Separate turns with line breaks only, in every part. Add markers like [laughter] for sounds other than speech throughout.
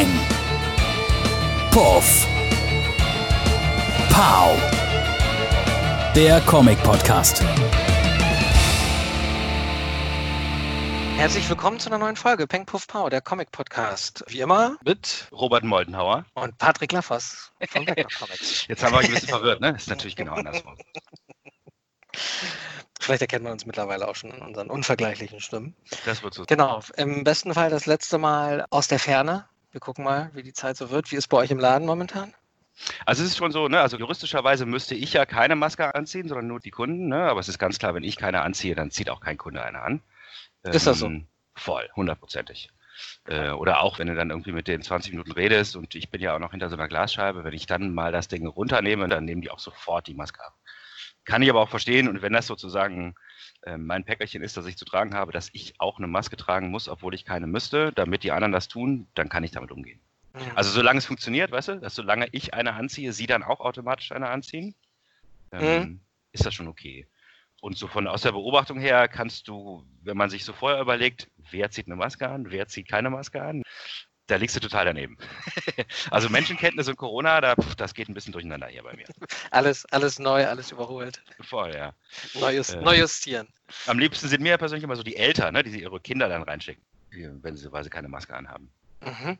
Peng. Puff. Pow. Der Comic-Podcast.
Herzlich willkommen zu einer neuen Folge Peng Puff Pow, der Comic-Podcast. Wie immer mit
Robert Moldenhauer.
und Patrick Laffers von Vector Comics.
Jetzt haben wir euch ein bisschen verwirrt, ne? Ist natürlich genau andersrum. [laughs]
Vielleicht erkennt man uns mittlerweile auch schon in unseren unvergleichlichen Stimmen.
Das wird so.
Genau, im besten Fall das letzte Mal aus der Ferne. Wir gucken mal, wie die Zeit so wird. Wie ist bei euch im Laden momentan?
Also es ist schon so, ne? Also juristischerweise müsste ich ja keine Maske anziehen, sondern nur die Kunden, ne? Aber es ist ganz klar, wenn ich keine anziehe, dann zieht auch kein Kunde eine an.
Ist das so?
Ähm, Voll, hundertprozentig. Äh, oder auch, wenn du dann irgendwie mit denen 20 Minuten redest und ich bin ja auch noch hinter so einer Glasscheibe, wenn ich dann mal das Ding runternehme, dann nehmen die auch sofort die Maske ab. Kann ich aber auch verstehen und wenn das sozusagen mein Päckerchen ist, das ich zu tragen habe, dass ich auch eine Maske tragen muss, obwohl ich keine müsste, damit die anderen das tun, dann kann ich damit umgehen. Also solange es funktioniert, weißt du, dass solange ich eine anziehe, sie dann auch automatisch eine anziehen, ähm, ist das schon okay. Und so von aus der Beobachtung her kannst du, wenn man sich so vorher überlegt, wer zieht eine Maske an, wer zieht keine Maske an, da liegst du total daneben. [laughs] also Menschenkenntnis und Corona, da, das geht ein bisschen durcheinander hier bei mir. [laughs]
Alles, alles neu, alles überholt.
Voll, ja.
Neues,
Äh.
neu justieren.
Am liebsten sind mir persönlich immer so die Eltern, ne, die sie ihre Kinder dann reinschicken, wenn sie, weil sie keine Maske anhaben.
Mhm.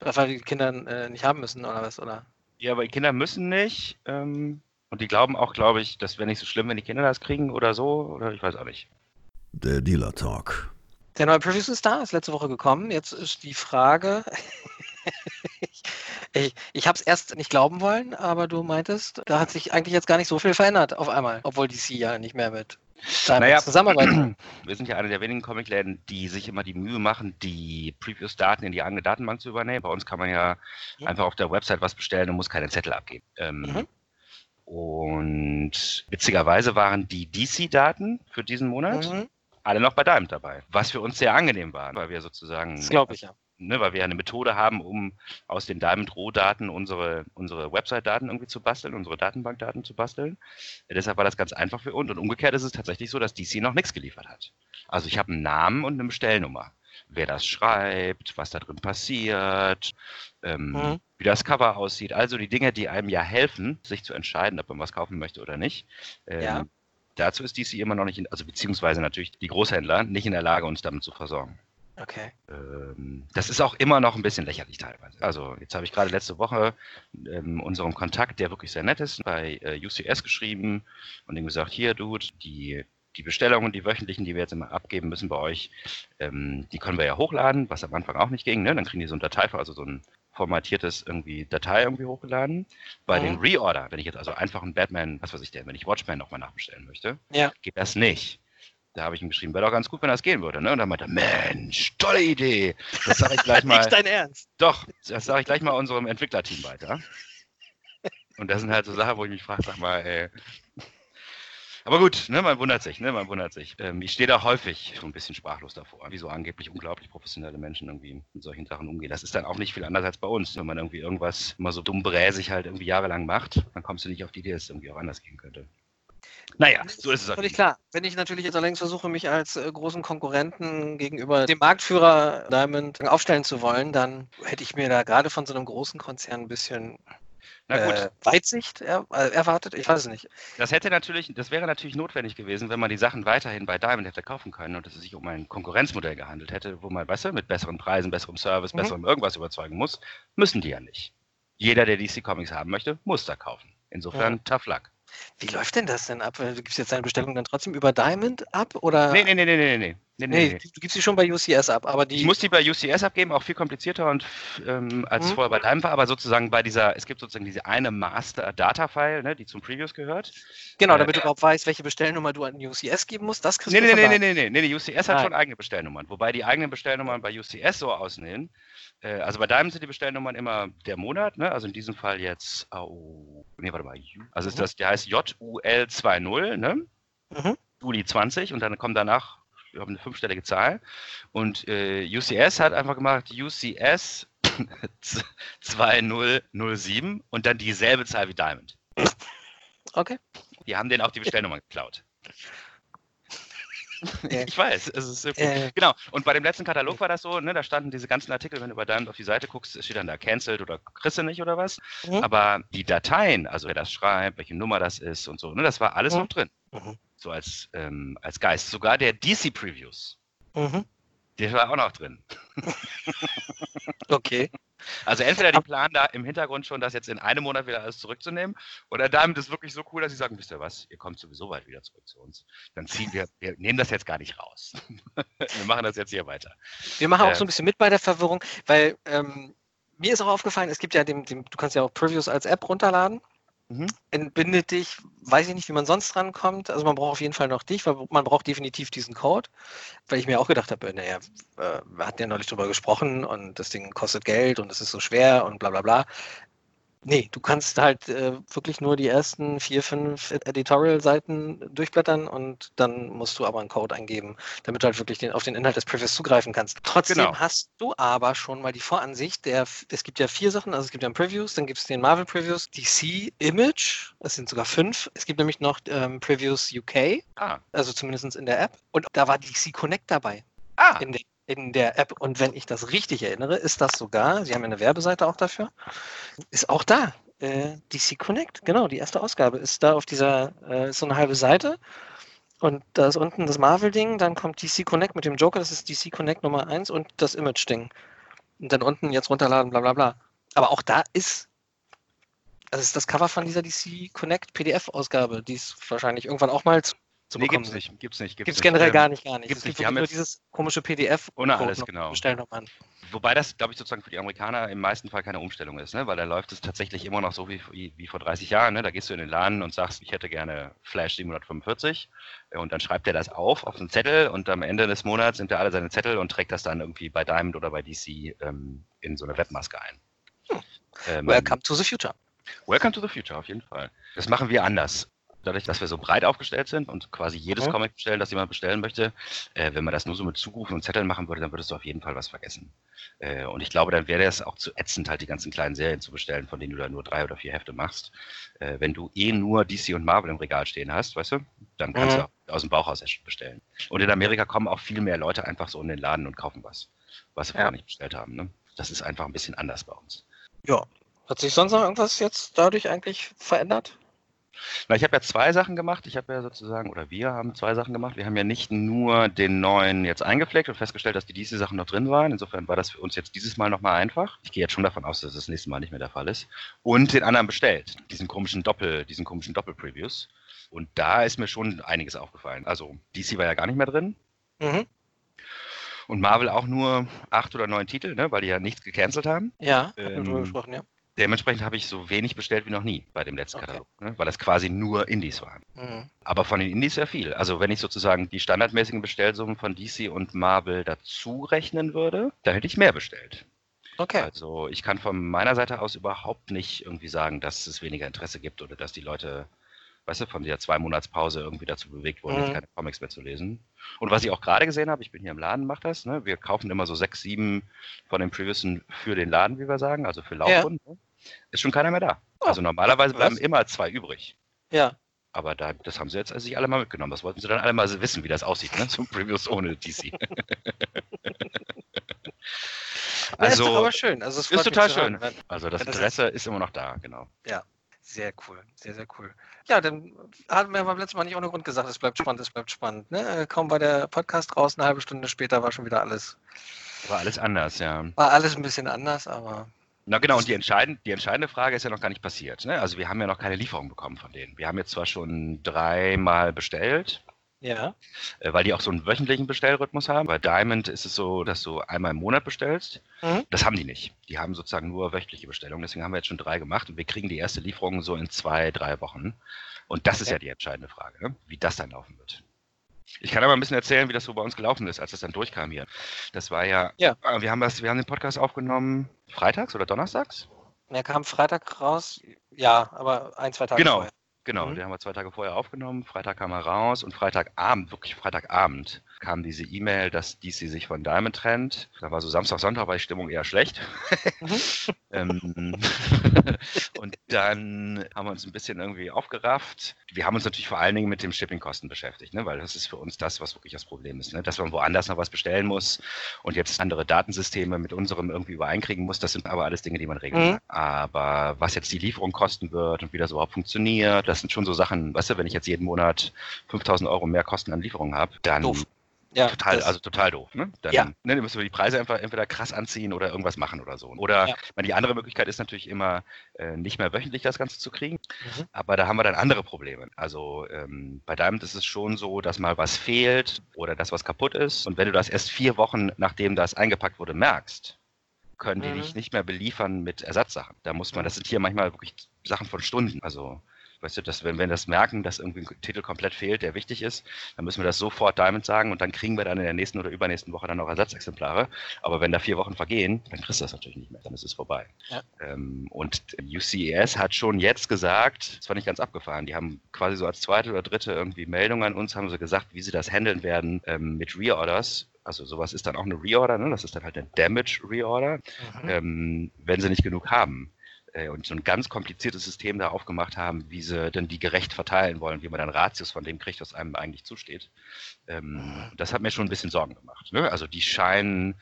Weil die Kinder äh, nicht haben müssen oder was, oder?
Ja, aber die Kinder müssen nicht. Ähm, und die glauben auch, glaube ich, das wäre nicht so schlimm, wenn die Kinder das kriegen oder so. Oder ich weiß auch nicht.
Der Dealer Talk.
Der neue Previews ist da, ist letzte Woche gekommen. Jetzt ist die Frage. [laughs] ich ich, ich habe es erst nicht glauben wollen, aber du meintest, da hat sich eigentlich jetzt gar nicht so viel verändert auf einmal, obwohl DC ja nicht mehr mit
Naja.
zusammenarbeitet. [clears throat]
Wir sind ja einer der wenigen Comicläden, die sich immer die Mühe machen, die Previews-Daten in die eigene Datenbank zu übernehmen. Bei uns kann man ja
Ja.
einfach auf der Website was bestellen und muss keinen Zettel abgeben. Ähm,
Mhm.
Und witzigerweise waren die DC-Daten für diesen Monat
Mhm.
Alle noch bei Diamond dabei, was für uns sehr angenehm war, weil wir sozusagen
Das glaube ich ja.
ne, weil wir eine Methode haben, um aus den Diamond-Rohdaten unsere, unsere Website-Daten irgendwie zu basteln, unsere Datenbankdaten zu basteln. Deshalb war das ganz einfach für uns. Und umgekehrt ist es tatsächlich so, dass DC noch nichts geliefert hat. Also ich habe einen Namen und eine Bestellnummer. Wer das schreibt, was da drin passiert, ähm,
Mhm.
wie das Cover aussieht. Also die Dinge, die einem ja helfen, sich zu entscheiden, ob man was kaufen möchte oder nicht. Ähm,
Ja.
Dazu ist DC immer noch nicht, in, also beziehungsweise natürlich die Großhändler, nicht in der Lage, uns damit zu versorgen.
Okay.
Ähm, das ist auch immer noch ein bisschen lächerlich teilweise. Also jetzt habe ich gerade letzte Woche ähm, unserem Kontakt, der wirklich sehr nett ist, bei äh, UCS geschrieben und ihm gesagt, hier, Dude, die, die Bestellungen, die wöchentlichen, die wir jetzt immer abgeben müssen bei euch, ähm, die können wir ja hochladen, was am Anfang auch nicht ging. Ne? Dann kriegen die so ein Datei, also so ein formatiertes irgendwie Datei irgendwie hochgeladen. Bei
Mhm.
den Reorder, wenn ich jetzt also einfach einen Batman, was weiß ich denn, wenn ich Watchmen nochmal nachbestellen möchte,
Ja.
geht das nicht. Da habe ich ihm geschrieben, wäre doch ganz gut, wenn das gehen würde. Ne? Und dann meinte er, Mensch, tolle Idee. Das sage ich gleich [laughs] mal.
Nicht dein Ernst.
Doch, das sage ich gleich mal unserem Entwicklerteam weiter. Und das sind halt so Sachen, wo ich mich frage, sag mal, ey. Aber gut, ne, man wundert sich, ne, man wundert sich. Ähm, ich stehe da häufig so ein bisschen sprachlos davor, wie so angeblich unglaublich professionelle Menschen irgendwie mit solchen Sachen umgehen. Das ist dann auch nicht viel anders als bei uns. Wenn man irgendwie irgendwas immer so dumm bräsig halt irgendwie jahrelang macht, dann kommst du nicht auf die Idee, dass es irgendwie auch anders gehen könnte. Naja, so ist es.
Völlig klar. Wenn ich natürlich jetzt allerdings versuche, mich als äh, großen Konkurrenten gegenüber dem Marktführer Diamond aufstellen zu wollen, dann hätte ich mir da gerade von so einem großen Konzern ein bisschen äh, Weitsicht er, äh, erwartet. Ich weiß es nicht.
Das hätte natürlich, das wäre natürlich notwendig gewesen, wenn man die Sachen weiterhin bei Diamond hätte kaufen können und es sich um ein Konkurrenzmodell gehandelt hätte, wo man, weißt du, mit besseren Preisen, besserem Service,
Mhm.
besserem irgendwas überzeugen muss. Müssen die ja nicht. Jeder, der DC Comics haben möchte, muss da kaufen. Insofern
Ja.
tough luck.
Wie läuft denn das denn ab? Äh, Du gibst jetzt deine Bestellung dann trotzdem über Diamond ab? Oder?
Nee, nee, nee, nee, nee, nee. Nee, nee,
Nee, du gibst sie schon bei UCS ab, aber die.
Ich muss die bei UCS abgeben, auch viel komplizierter und ähm, als
Mhm.
vorher bei Diamond war, aber sozusagen bei dieser, es gibt sozusagen diese eine Master-Data-File, ne, die zum Previews gehört.
genau,
äh,
damit du überhaupt weißt, welche Bestellnummer du an UCS geben musst. Das kriegst
Nee,
du
nee, nee, nee, nee, nee, nee, die UCS hat
Nein.
schon eigene Bestellnummern. Wobei die eigenen Bestellnummern bei UCS so aussehen. Äh, also bei Diamond sind die Bestellnummern immer der Monat, ne? Also in diesem Fall jetzt, oh, nee, warte mal, also ist
Mhm.
das, der heißt JUL20, ne?
Mhm.
Juli 20 und dann kommt danach ich glaube, eine fünfstellige Zahl. Und äh, UCS hat einfach gemacht UCS 2007 [laughs] und dann dieselbe Zahl wie Diamond.
Okay.
Die haben denen auch die Bestellnummer geklaut. ich weiß, es ist.
Äh.
Genau. Und bei dem letzten Katalog war das so, ne, da standen diese ganzen Artikel, wenn du bei Diamond auf die Seite guckst, steht dann da cancelled oder kriegst du nicht oder was.
Mhm.
Aber die Dateien, also wer das schreibt, welche Nummer das ist und so, ne, das war alles
Mhm.
noch drin.
Mhm.
So als, ähm, als Geist. Sogar der DC-Previews,
Mhm.
der war auch noch drin. [laughs]
Okay.
Also entweder die planen da im Hintergrund schon, das jetzt in einem Monat wieder alles zurückzunehmen, oder Diamond ist wirklich so cool, dass sie sagen, wisst ihr was, ihr kommt sowieso bald wieder zurück zu uns. Dann ziehen wir, wir nehmen das jetzt gar nicht raus. [laughs] wir machen das jetzt hier weiter.
Wir machen auch
Äh.
so ein bisschen mit bei der Verwirrung, weil ähm, mir ist auch aufgefallen, es gibt ja dem, dem, du kannst ja auch Previews als App runterladen.
Mhm.
Entbindet dich, weiß ich nicht, wie man sonst rankommt. Also man braucht auf jeden Fall noch dich, weil man braucht definitiv diesen Code. Weil ich mir auch gedacht habe, naja, äh, wir hatten ja neulich drüber gesprochen und das Ding kostet Geld und es ist so schwer und bla bla bla. Nee, du kannst halt äh, wirklich nur die ersten vier, fünf Editorial-Seiten durchblättern und dann musst du aber einen Code eingeben, damit du halt wirklich den, auf den Inhalt des Previews zugreifen kannst. Trotzdem
Genau.
hast du aber schon mal die Voransicht der, es gibt ja vier Sachen, also es gibt ja Previews, dann gibt es den Marvel Previews, DC Image, es sind sogar fünf. Es gibt nämlich noch ähm, Previews UK,
Ah,
also zumindest in der App. Und da war DC Connect dabei
ah
in der, in der App. Und wenn ich das richtig erinnere, ist das sogar, Sie haben ja eine Werbeseite auch dafür, ist auch da. Äh, DC Connect, genau, die erste Ausgabe ist da auf dieser, äh, ist so eine halbe Seite. Und da ist unten das Marvel-Ding, dann kommt DC Connect mit dem Joker, das ist DC Connect Nummer 1 und das Image-Ding. Und dann unten jetzt runterladen, bla bla bla. Aber auch da ist, das ist das Cover von dieser DC Connect PDF-Ausgabe, die ist wahrscheinlich irgendwann auch mal zu,
nee,
bekommen.
gibt's nicht, gibt's nicht.
Gibt es
nicht.
generell
Ähm,
gar nicht, gar nicht.
gibt's
es gibt
nicht.
Nur dieses komische PDF.
Ohne alles,
noch.
genau.
Bestell nochmal an.
Wobei das, glaube ich, sozusagen für die Amerikaner im meisten Fall keine Umstellung ist, ne? weil da läuft es tatsächlich immer noch so wie, wie, wie vor 30 Jahren. Ne? Da gehst du in den Laden und sagst, ich hätte gerne Flash 745 äh, und dann schreibt er das auf auf einen Zettel und am Ende des Monats nimmt er alle seine Zettel und trägt das dann irgendwie bei Diamond oder bei DC ähm, in so eine Webmaske ein. Ähm,
Welcome to the future.
Welcome to the Future, auf jeden Fall. Das machen wir anders. Dadurch, dass wir so breit aufgestellt sind und quasi jedes
Mhm.
Comic bestellen, das jemand bestellen möchte, äh, wenn man das nur so mit Zurufen und Zetteln machen würde, dann würdest du auf jeden Fall was vergessen. Äh, und ich glaube, dann wäre es auch zu ätzend, halt die ganzen kleinen Serien zu bestellen, von denen du dann nur drei oder vier Hefte machst. Äh, wenn du eh nur DC und Marvel im Regal stehen hast, weißt du, dann kannst
Mhm.
du auch aus dem Bauchhaus bestellen. Und in Amerika kommen auch viel mehr Leute einfach so in den Laden und kaufen was, was sie
Ja.
vorher nicht bestellt haben. Ne? Das ist einfach ein bisschen anders bei uns.
Ja. Hat sich sonst noch irgendwas jetzt dadurch eigentlich verändert?
Na, ich habe ja zwei Sachen gemacht. Ich habe ja sozusagen, oder wir haben zwei Sachen gemacht. Wir haben ja nicht nur den neuen jetzt eingepflegt und festgestellt, dass die diese Sachen noch drin waren. Insofern war das für uns jetzt dieses Mal nochmal einfach. Ich gehe jetzt schon davon aus, dass das, das nächste Mal nicht mehr der Fall ist. Und den anderen bestellt. Diesen komischen Doppel, diesen komischen Doppel-Previews. Und da ist mir schon einiges aufgefallen. Also DC war ja gar nicht mehr drin.
Mhm.
Und Marvel auch nur acht oder neun Titel, ne, weil die ja nichts gecancelt haben.
Ja, hatten wir
Ähm,
drüber gesprochen, ja.
Dementsprechend habe ich so wenig bestellt wie noch nie bei dem letzten
Okay.
Katalog, ne, weil das quasi nur Indies waren.
Mhm.
Aber von den Indies sehr viel. Also wenn ich sozusagen die standardmäßigen Bestellsummen von DC und Marvel dazu rechnen würde, dann hätte ich mehr bestellt.
Okay.
Also ich kann von meiner Seite aus überhaupt nicht irgendwie sagen, dass es weniger Interesse gibt oder dass die Leute, weißt du, von der zwei Monatspause irgendwie dazu bewegt wurden, jetzt
Mhm.
keine Comics mehr zu lesen. Und was ich auch gerade gesehen habe, ich bin hier im Laden, mach das, ne? Wir kaufen immer so sechs, sieben von den Previews für den Laden, wie wir sagen, also für Laufkunden. ne? Ist schon keiner mehr da.
Oh,
Also normalerweise
was?
bleiben immer zwei übrig.
Ja.
Aber da, das haben sie jetzt sich alle mal mitgenommen. Das wollten sie dann alle mal so wissen, wie das aussieht, ne? Zum Previews ohne DC.
Ja, ist
also,
aber schön. Also
ist total schön.
wenn-
also das
Ja, das
Interesse ist immer noch da, genau.
Sehr cool, sehr, sehr cool. Ja, dann hatten wir beim letzten Mal nicht ohne Grund gesagt, es bleibt spannend, es bleibt spannend. Ne? Äh, Kaum war der Podcast raus, eine halbe Stunde später war schon wieder alles,
War alles anders, ja.
war alles ein bisschen anders, aber
Na genau, und die, entscheidend, die entscheidende Frage ist ja noch gar nicht passiert. Ne? Also wir haben ja noch keine Lieferung bekommen von denen. Wir haben jetzt zwar schon dreimal bestellt,
ja.
äh, weil die auch so einen wöchentlichen Bestellrhythmus haben. Bei Diamond ist es so, dass du einmal im Monat bestellst.
Mhm.
Das haben die nicht. Die haben sozusagen nur wöchentliche Bestellungen. Deswegen haben wir jetzt schon drei gemacht und wir kriegen die erste Lieferung so in zwei, drei Wochen. Und das ist
Okay.
ja die entscheidende Frage, ne? wie das dann laufen wird. Ich kann aber ein bisschen erzählen, wie das so bei uns gelaufen ist, als das dann durchkam hier. Das war ja,
Ja.
äh, wir haben das, wir haben den Podcast aufgenommen freitags oder donnerstags?
Er kam Freitag raus, ja, aber ein, zwei Tage
Genau.
vorher.
Genau,
Mhm.
den haben wir zwei Tage vorher aufgenommen. Freitag kam er raus und Freitagabend, wirklich Freitagabend, kam diese E-Mail, dass DC sich von Diamond trennt. Da war so Samstag, Sonntag war die Stimmung eher schlecht. Mhm. [laughs] ähm, [laughs] und dann haben wir uns ein bisschen irgendwie aufgerafft. Wir haben uns natürlich vor allen Dingen mit dem Shippingkosten beschäftigt, ne? weil das ist für uns das, was wirklich das Problem ist. Ne? Dass man woanders noch was bestellen muss und jetzt andere Datensysteme mit unserem irgendwie übereinkriegen muss, das sind aber alles Dinge, die man regeln mhm. kann. Aber was jetzt die Lieferung kosten wird und wie das überhaupt funktioniert, das sind schon so Sachen, weißt du, wenn ich jetzt jeden Monat 5000 Euro mehr Kosten an Lieferungen habe, dann Doof. Ja, total, also total doof. Ne? Dann, ja. ne, müssen wir die Preise einfach entweder krass anziehen oder irgendwas machen oder so. Oder ja. meine, die andere Möglichkeit ist natürlich immer, äh, nicht mehr wöchentlich das Ganze zu kriegen. Mhm. Aber da haben wir dann andere Probleme. Also ähm, bei Diamond ist es schon so, dass mal was fehlt oder dass was kaputt ist. Und wenn du das erst vier Wochen, nachdem das eingepackt wurde, merkst, können die mhm. dich nicht mehr beliefern mit Ersatzsachen. Da muss man, das sind hier manchmal wirklich Sachen von Stunden. Also Weißt du, dass, wenn wir das merken, dass irgendwie ein Titel komplett fehlt, der wichtig ist, dann müssen wir das sofort Diamond sagen und dann kriegen wir dann in der nächsten oder übernächsten Woche dann noch Ersatzexemplare. Aber wenn da vier Wochen vergehen, dann kriegst du das natürlich nicht mehr, dann ist es vorbei. Ja. Ähm, und UCES hat schon jetzt gesagt, das war nicht ganz abgefahren, die haben quasi so als zweite oder dritte irgendwie Meldung an uns, haben sie gesagt, wie sie das handeln werden ähm, mit Reorders also sowas ist dann auch eine Reorder, ne? das ist dann halt eine Damage Reorder, mhm. ähm, wenn sie nicht genug haben äh, und so ein ganz kompliziertes System da aufgemacht haben, wie sie dann die gerecht verteilen wollen, wie man dann Ratios von dem kriegt, was einem eigentlich zusteht. Ähm, das hat mir schon ein bisschen Sorgen gemacht. Ne? Also die scheinen,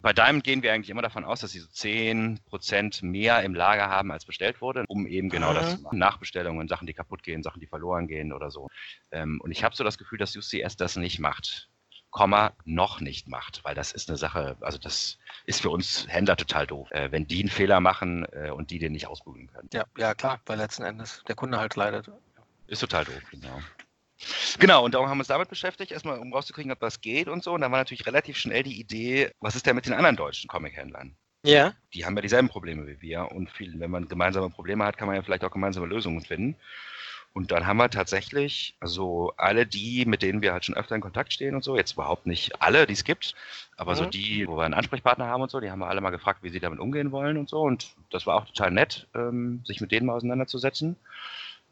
bei Diamond gehen wir eigentlich immer davon aus, dass sie so 10% mehr im Lager haben, als bestellt wurde, um eben genau mhm. das zu machen. Nachbestellungen, Sachen, die kaputt gehen, Sachen, die verloren gehen oder so. Ähm, und ich habe so das Gefühl, dass UCS das nicht macht. Komma noch nicht macht, weil das ist eine Sache, also das ist für uns Händler total doof, äh, wenn die einen Fehler machen äh, und die den nicht ausbügeln können.
Ja, ja, klar, weil letzten Endes der Kunde halt leidet.
Ist total doof, genau. Genau, und darum haben wir uns damit beschäftigt, erstmal um rauszukriegen, ob das geht und so. Und dann war natürlich relativ schnell die Idee, was ist denn mit den anderen deutschen Comic-Händlern?
Ja.
Die haben ja dieselben Probleme wie wir und viel, wenn man gemeinsame Probleme hat, kann man ja vielleicht auch gemeinsame Lösungen finden. Und dann haben wir tatsächlich, also alle die, mit denen wir halt schon öfter in Kontakt stehen und so, jetzt überhaupt nicht alle, die es gibt, aber mhm. so die, wo wir einen Ansprechpartner haben und so, die haben wir alle mal gefragt, wie sie damit umgehen wollen und so. Und das war auch total nett, ähm, sich mit denen mal auseinanderzusetzen.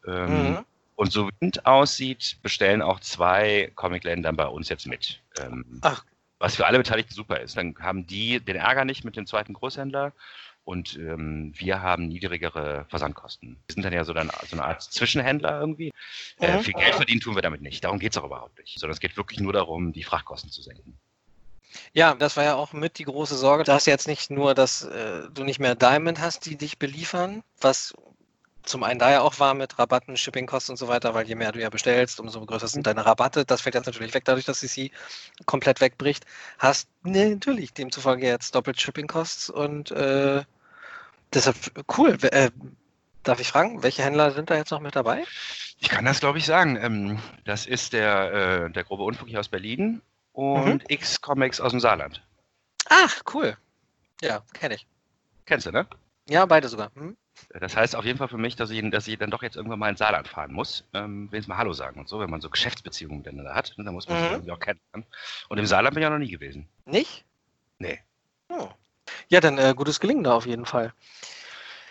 Ähm, mhm. Und so wie es aussieht, bestellen auch zwei Comicläden dann bei uns jetzt mit. Ähm, Ach. Was für alle Beteiligten super ist. Dann haben die den Ärger nicht mit dem zweiten Großhändler und ähm, wir haben niedrigere Versandkosten. Wir sind dann ja so, dann, so eine Art Zwischenhändler irgendwie. Äh, viel Geld verdienen tun wir damit nicht. Darum geht es auch überhaupt nicht. Sondern es geht wirklich nur darum, die Frachtkosten zu senken.
Ja, das war ja auch mit die große Sorge. Du hast jetzt nicht nur, dass äh, du nicht mehr Diamond hast, die dich beliefern, was zum einen da ja auch war mit Rabatten, Shippingkosten und so weiter, weil je mehr du ja bestellst, umso größer sind deine Rabatte. Das fällt jetzt natürlich weg, dadurch, dass CC komplett wegbricht. Hast ne, natürlich demzufolge jetzt doppelt Shippingkosts und äh, deshalb cool. Äh, darf ich fragen, welche Händler sind da jetzt noch mit dabei?
Ich kann das, glaube ich, sagen. Ähm, das ist der, äh, der grobe Unfug hier aus Berlin und mhm. X-Comics aus dem Saarland.
Ach, cool. Ja, kenne ich.
Kennst du, ne?
Ja, beide sogar. Hm?
Das heißt auf jeden Fall für mich, dass ich, dass ich dann doch jetzt irgendwann mal ins Saarland fahren muss, ähm, wenigstens mal Hallo sagen und so, wenn man so Geschäftsbeziehungen miteinander hat, ne, dann muss man mhm. sich irgendwie auch kennen. Und im Saarland bin ich ja noch nie gewesen.
Nicht?
Nee.
Oh. Ja, dann äh, gutes Gelingen da auf jeden Fall.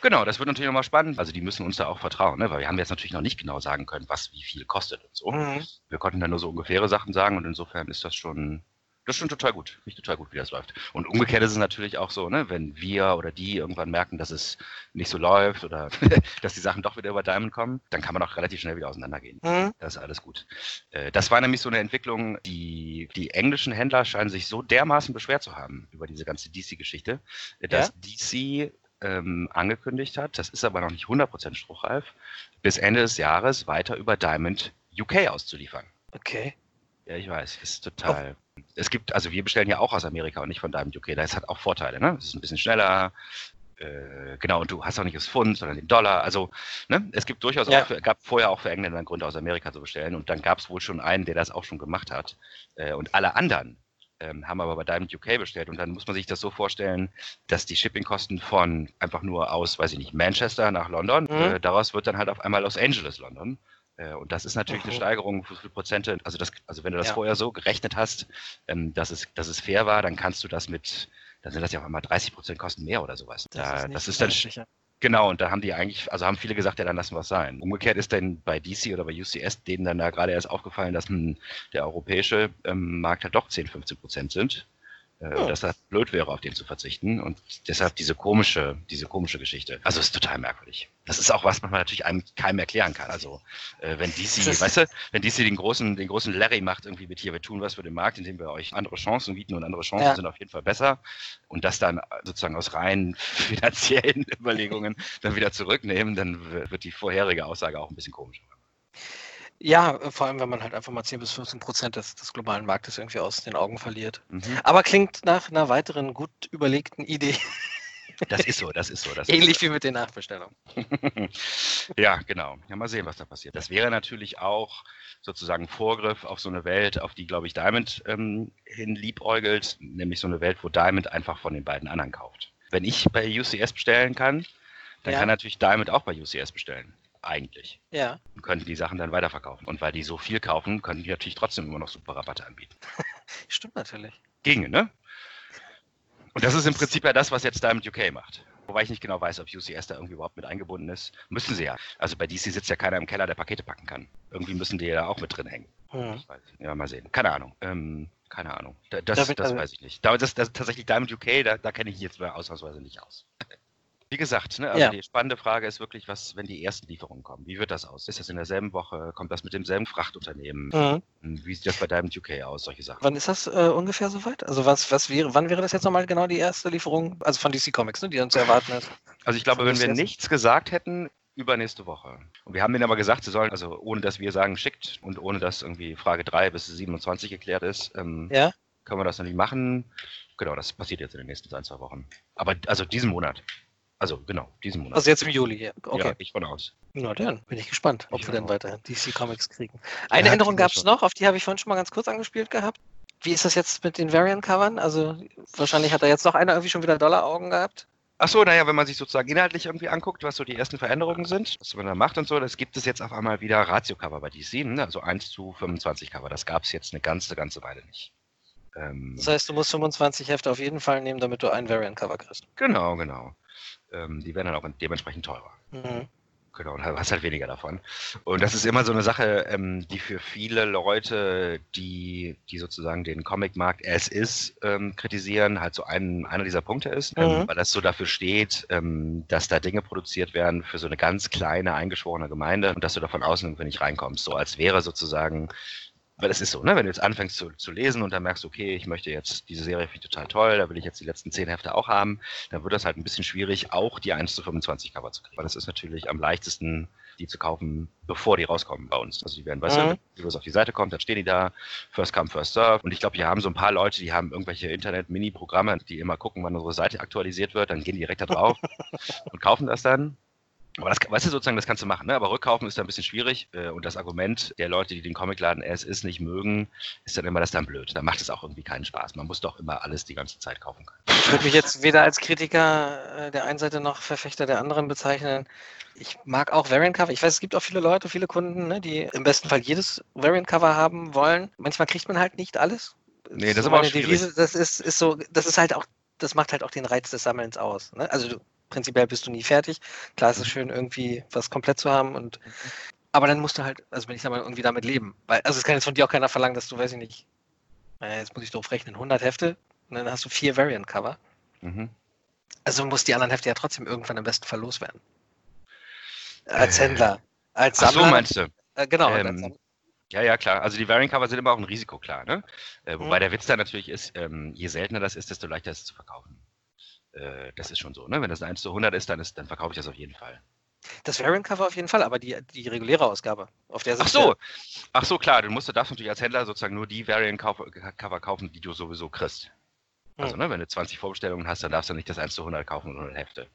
Genau, das wird natürlich nochmal spannend. Also die müssen uns da auch vertrauen, ne? weil wir haben jetzt natürlich noch nicht genau sagen können, was wie viel kostet und so. Mhm. Wir konnten dann nur so ungefähre Sachen sagen und insofern ist das schon das ist schon total gut. Finde ich total gut, wie das läuft. Und umgekehrt ist es natürlich auch so, ne, wenn wir oder die irgendwann merken, dass es nicht so läuft oder [laughs] dass die Sachen doch wieder über Diamond kommen, dann kann man auch relativ schnell wieder auseinandergehen. Mhm. Das ist alles gut. Äh, das war nämlich so eine Entwicklung, die, die englischen Händler scheinen sich so dermaßen beschwert zu haben über diese ganze DC-Geschichte, dass ja? DC ähm, angekündigt hat, das ist aber noch nicht 100% spruchreif, bis Ende des Jahres weiter über Diamond UK auszuliefern.
Okay.
Ja, ich weiß, ist total. Es gibt, also wir bestellen ja auch aus Amerika und nicht von Diamond UK. Das hat auch Vorteile, ne? Es ist ein bisschen schneller, äh, genau, und du hast auch nicht das Pfund, sondern den Dollar. Also, ne, es gibt durchaus ja. auch, für, gab vorher auch für Engländer einen Grund, aus Amerika zu bestellen. Und dann gab es wohl schon einen, der das auch schon gemacht hat. Äh, und alle anderen ähm, haben aber bei Diamond UK bestellt. Und dann muss man sich das so vorstellen, dass die Shippingkosten von einfach nur aus, weiß ich nicht, Manchester nach London, mhm. äh, daraus wird dann halt auf einmal Los Angeles London. Äh, und das ist natürlich eine Steigerung für Prozente. Also, das, also wenn du das ja. vorher so gerechnet hast, ähm, dass, es, dass es fair war, dann kannst du das mit, dann sind das ja auch einmal 30 Prozent Kosten mehr oder sowas.
Das,
da,
ist,
das ist dann, Genau, und da haben die eigentlich, also haben viele gesagt, ja, dann lassen wir es sein. Umgekehrt ist denn bei DC oder bei UCS denen dann da gerade erst aufgefallen, dass hm, der europäische ähm, Markt halt doch 10, 15 Prozent sind äh,
Hm.
dass das blöd wäre, auf den zu verzichten. Und deshalb diese komische, diese komische Geschichte. Also ist total merkwürdig. Das ist auch was, was man natürlich einem keinem erklären kann. Also äh, wenn DC,
Das-
weißt du, wenn DC den großen, den großen Larry macht, irgendwie mit hier, wir tun was für den Markt, indem wir euch andere Chancen bieten und andere Chancen
Ja.
sind auf jeden Fall besser. Und das dann sozusagen aus rein [laughs] finanziellen [laughs] Überlegungen dann wieder zurücknehmen, dann wird die vorherige Aussage auch ein bisschen komisch.
Ja, äh, vor allem, wenn man halt einfach mal 10 bis 15 Prozent des, des globalen Marktes irgendwie aus den Augen verliert.
Mhm.
Aber klingt nach einer weiteren gut überlegten Idee,
Das ist so, das ist so. Das [laughs] ist
ähnlich wie mit den Nachbestellungen. [laughs]
ja, genau. Ja, mal sehen, was da passiert. Das wäre natürlich auch sozusagen Vorgriff auf so eine Welt, auf die, glaube ich, Diamond ähm, hin liebäugelt, nämlich so eine Welt, wo Diamond einfach von den beiden anderen kauft. Wenn ich bei UCS bestellen kann, dann
Ja.
kann natürlich Diamond auch bei UCS bestellen. Eigentlich.
Ja,
Und könnte die Sachen dann weiterverkaufen. Und weil die so viel kaufen, können die natürlich trotzdem immer noch super Rabatte anbieten. [laughs]
stimmt natürlich.
Ginge, ne? Und das ist im Prinzip ja das, was jetzt Diamond UK macht. Wobei ich nicht genau weiß, ob UCS da irgendwie überhaupt mit eingebunden ist. Müssen sie ja. Also bei DC sitzt ja keiner im Keller, der Pakete packen kann. Irgendwie müssen die ja da auch mit drin hängen.
Hm.
Ja, mal sehen. Keine Ahnung. Ähm, keine Ahnung. Da, das
Da bin-
das
also-
weiß ich nicht. Da, das, das, tatsächlich Diamond UK, da, da kenne ich jetzt ausnahmsweise nicht aus. Wie gesagt, ne, also
Ja.
die spannende Frage ist wirklich, was, wenn die ersten Lieferungen kommen, wie wird das aus? Ist das in derselben Woche? Kommt das mit demselben Frachtunternehmen?
Mhm.
Wie sieht das bei Diamond UK aus? Solche Sachen.
Wann ist das äh, ungefähr soweit? Also was, was wäre, wann wäre das jetzt nochmal genau die erste Lieferung? Also von DC Comics, ne, die dann zu erwarten ist.
Also ich glaube, wenn wir nichts gesagt hätten, übernächste Woche. Und wir haben denen aber gesagt, sie sollen, also ohne dass wir sagen, schickt und ohne dass irgendwie Frage 3 bis 27 geklärt ist, ähm,
Ja?
können wir das noch nicht machen. Genau, das passiert jetzt in den nächsten ein, zwei Wochen. Aber also diesen Monat. Also genau, diesen Monat.
Also jetzt im Juli, ja. Okay.
Ja, ich von aus.
Na dann, bin ich gespannt, ob
Ich
wir
auch.
weiterhin DC [laughs] Comics kriegen. Eine
Ja,
Änderung gab es noch, auf die habe ich vorhin schon mal ganz kurz angespielt gehabt. Wie ist das jetzt mit den Variant-Covern? Also wahrscheinlich hat da jetzt noch einer irgendwie schon wieder Dollaraugen gehabt.
Achso, naja, wenn man sich sozusagen inhaltlich irgendwie anguckt, was so die ersten Veränderungen sind, was man da macht und so, das gibt es jetzt auf einmal wieder Ratio-Cover bei DC, ne? also 1 zu 25 Cover. Das gab es jetzt eine ganze, ganze Weile nicht. Ähm,
Das heißt, du musst 25 Hefte auf jeden Fall nehmen, damit du ein Variant-Cover kriegst.
genau, genau. Ähm, die werden dann auch dementsprechend teurer.
Mhm.
Genau, und hast halt weniger davon. Und das ist immer so eine Sache, ähm, die für viele Leute, die, die sozusagen den Comicmarkt as is ähm, kritisieren, halt so ein, einer dieser Punkte ist, ähm,
Mhm.
weil das so dafür steht, ähm, dass da Dinge produziert werden für so eine ganz kleine, eingeschworene Gemeinde und dass du da von außen irgendwie nicht reinkommst. So als wäre sozusagen weil es ist so, ne? wenn du jetzt anfängst zu, zu lesen und dann merkst, okay, ich möchte jetzt diese Serie finde ich total toll, da will ich jetzt die letzten zehn Hefte auch haben, dann wird das halt ein bisschen schwierig, auch die 1 zu 25 Cover zu kriegen. Weil das ist natürlich am leichtesten, die zu kaufen, bevor die rauskommen bei uns. Also die werden, weißt
Mhm.
du, wenn was auf die Seite kommt, dann stehen die da, first come, first serve. Und ich glaube, wir haben so ein paar Leute, die haben irgendwelche Internet-Mini-Programme, die immer gucken, wann unsere Seite aktualisiert wird, dann gehen die direkt da drauf [laughs] und kaufen das dann. Aber das, weißt du, sozusagen, das kannst du machen, ne? Aber rückkaufen ist da ein bisschen schwierig. Äh, und das Argument der Leute, die den Comicladen as ist nicht mögen, ist dann immer, das ist dann blöd. Da macht es auch irgendwie keinen Spaß. Man muss doch immer alles die ganze Zeit kaufen können.
Ich würde mich jetzt weder als Kritiker äh, der einen Seite noch Verfechter der anderen bezeichnen. Ich mag auch Variant-Cover. Ich weiß, es gibt auch viele Leute, viele Kunden, ne, die im besten Fall jedes Variant-Cover haben wollen. Manchmal kriegt man halt nicht alles.
Nee, das ist
so
aber auch schwierig.
Devise. Das ist, ist so, das ist halt auch, das macht halt auch den Reiz des Sammelns aus. Ne? Also du, prinzipiell bist du nie fertig. Klar ist es schön, irgendwie was komplett zu haben und aber dann musst du halt, also wenn ich sag mal, irgendwie damit leben. Weil, also es kann jetzt von dir auch keiner verlangen, dass du, weiß ich nicht, äh, jetzt muss ich doof rechnen, 100 Hefte und dann hast du vier Variant-Cover.
Mhm.
Also muss die anderen Hefte ja trotzdem irgendwann am besten verlos werden. Als
Äh,
Händler. Als
Ach
Sammler.
so, meinst du?
Äh, genau. als
Ähm. Ja, ja, klar. Also die Variant-Cover sind immer auch ein Risiko, klar. Ne? Äh, wobei
Mhm.
der Witz da natürlich ist, ähm, je seltener das ist, desto leichter ist es zu verkaufen. Äh, das ist schon so. Ne? Wenn das ein 1 zu 100 ist, dann, ist, dann verkaufe ich das auf jeden Fall.
Das Variant-Cover auf jeden Fall, aber die, die reguläre Ausgabe, auf der
Ach so, ach so, klar. Du musst, du darfst natürlich als Händler sozusagen nur die Variant-Cover kaufen, die du sowieso kriegst. Also,
Hm.
ne, wenn du 20 Vorbestellungen hast, dann darfst du nicht das 1 zu 100 kaufen und 100 Hefte.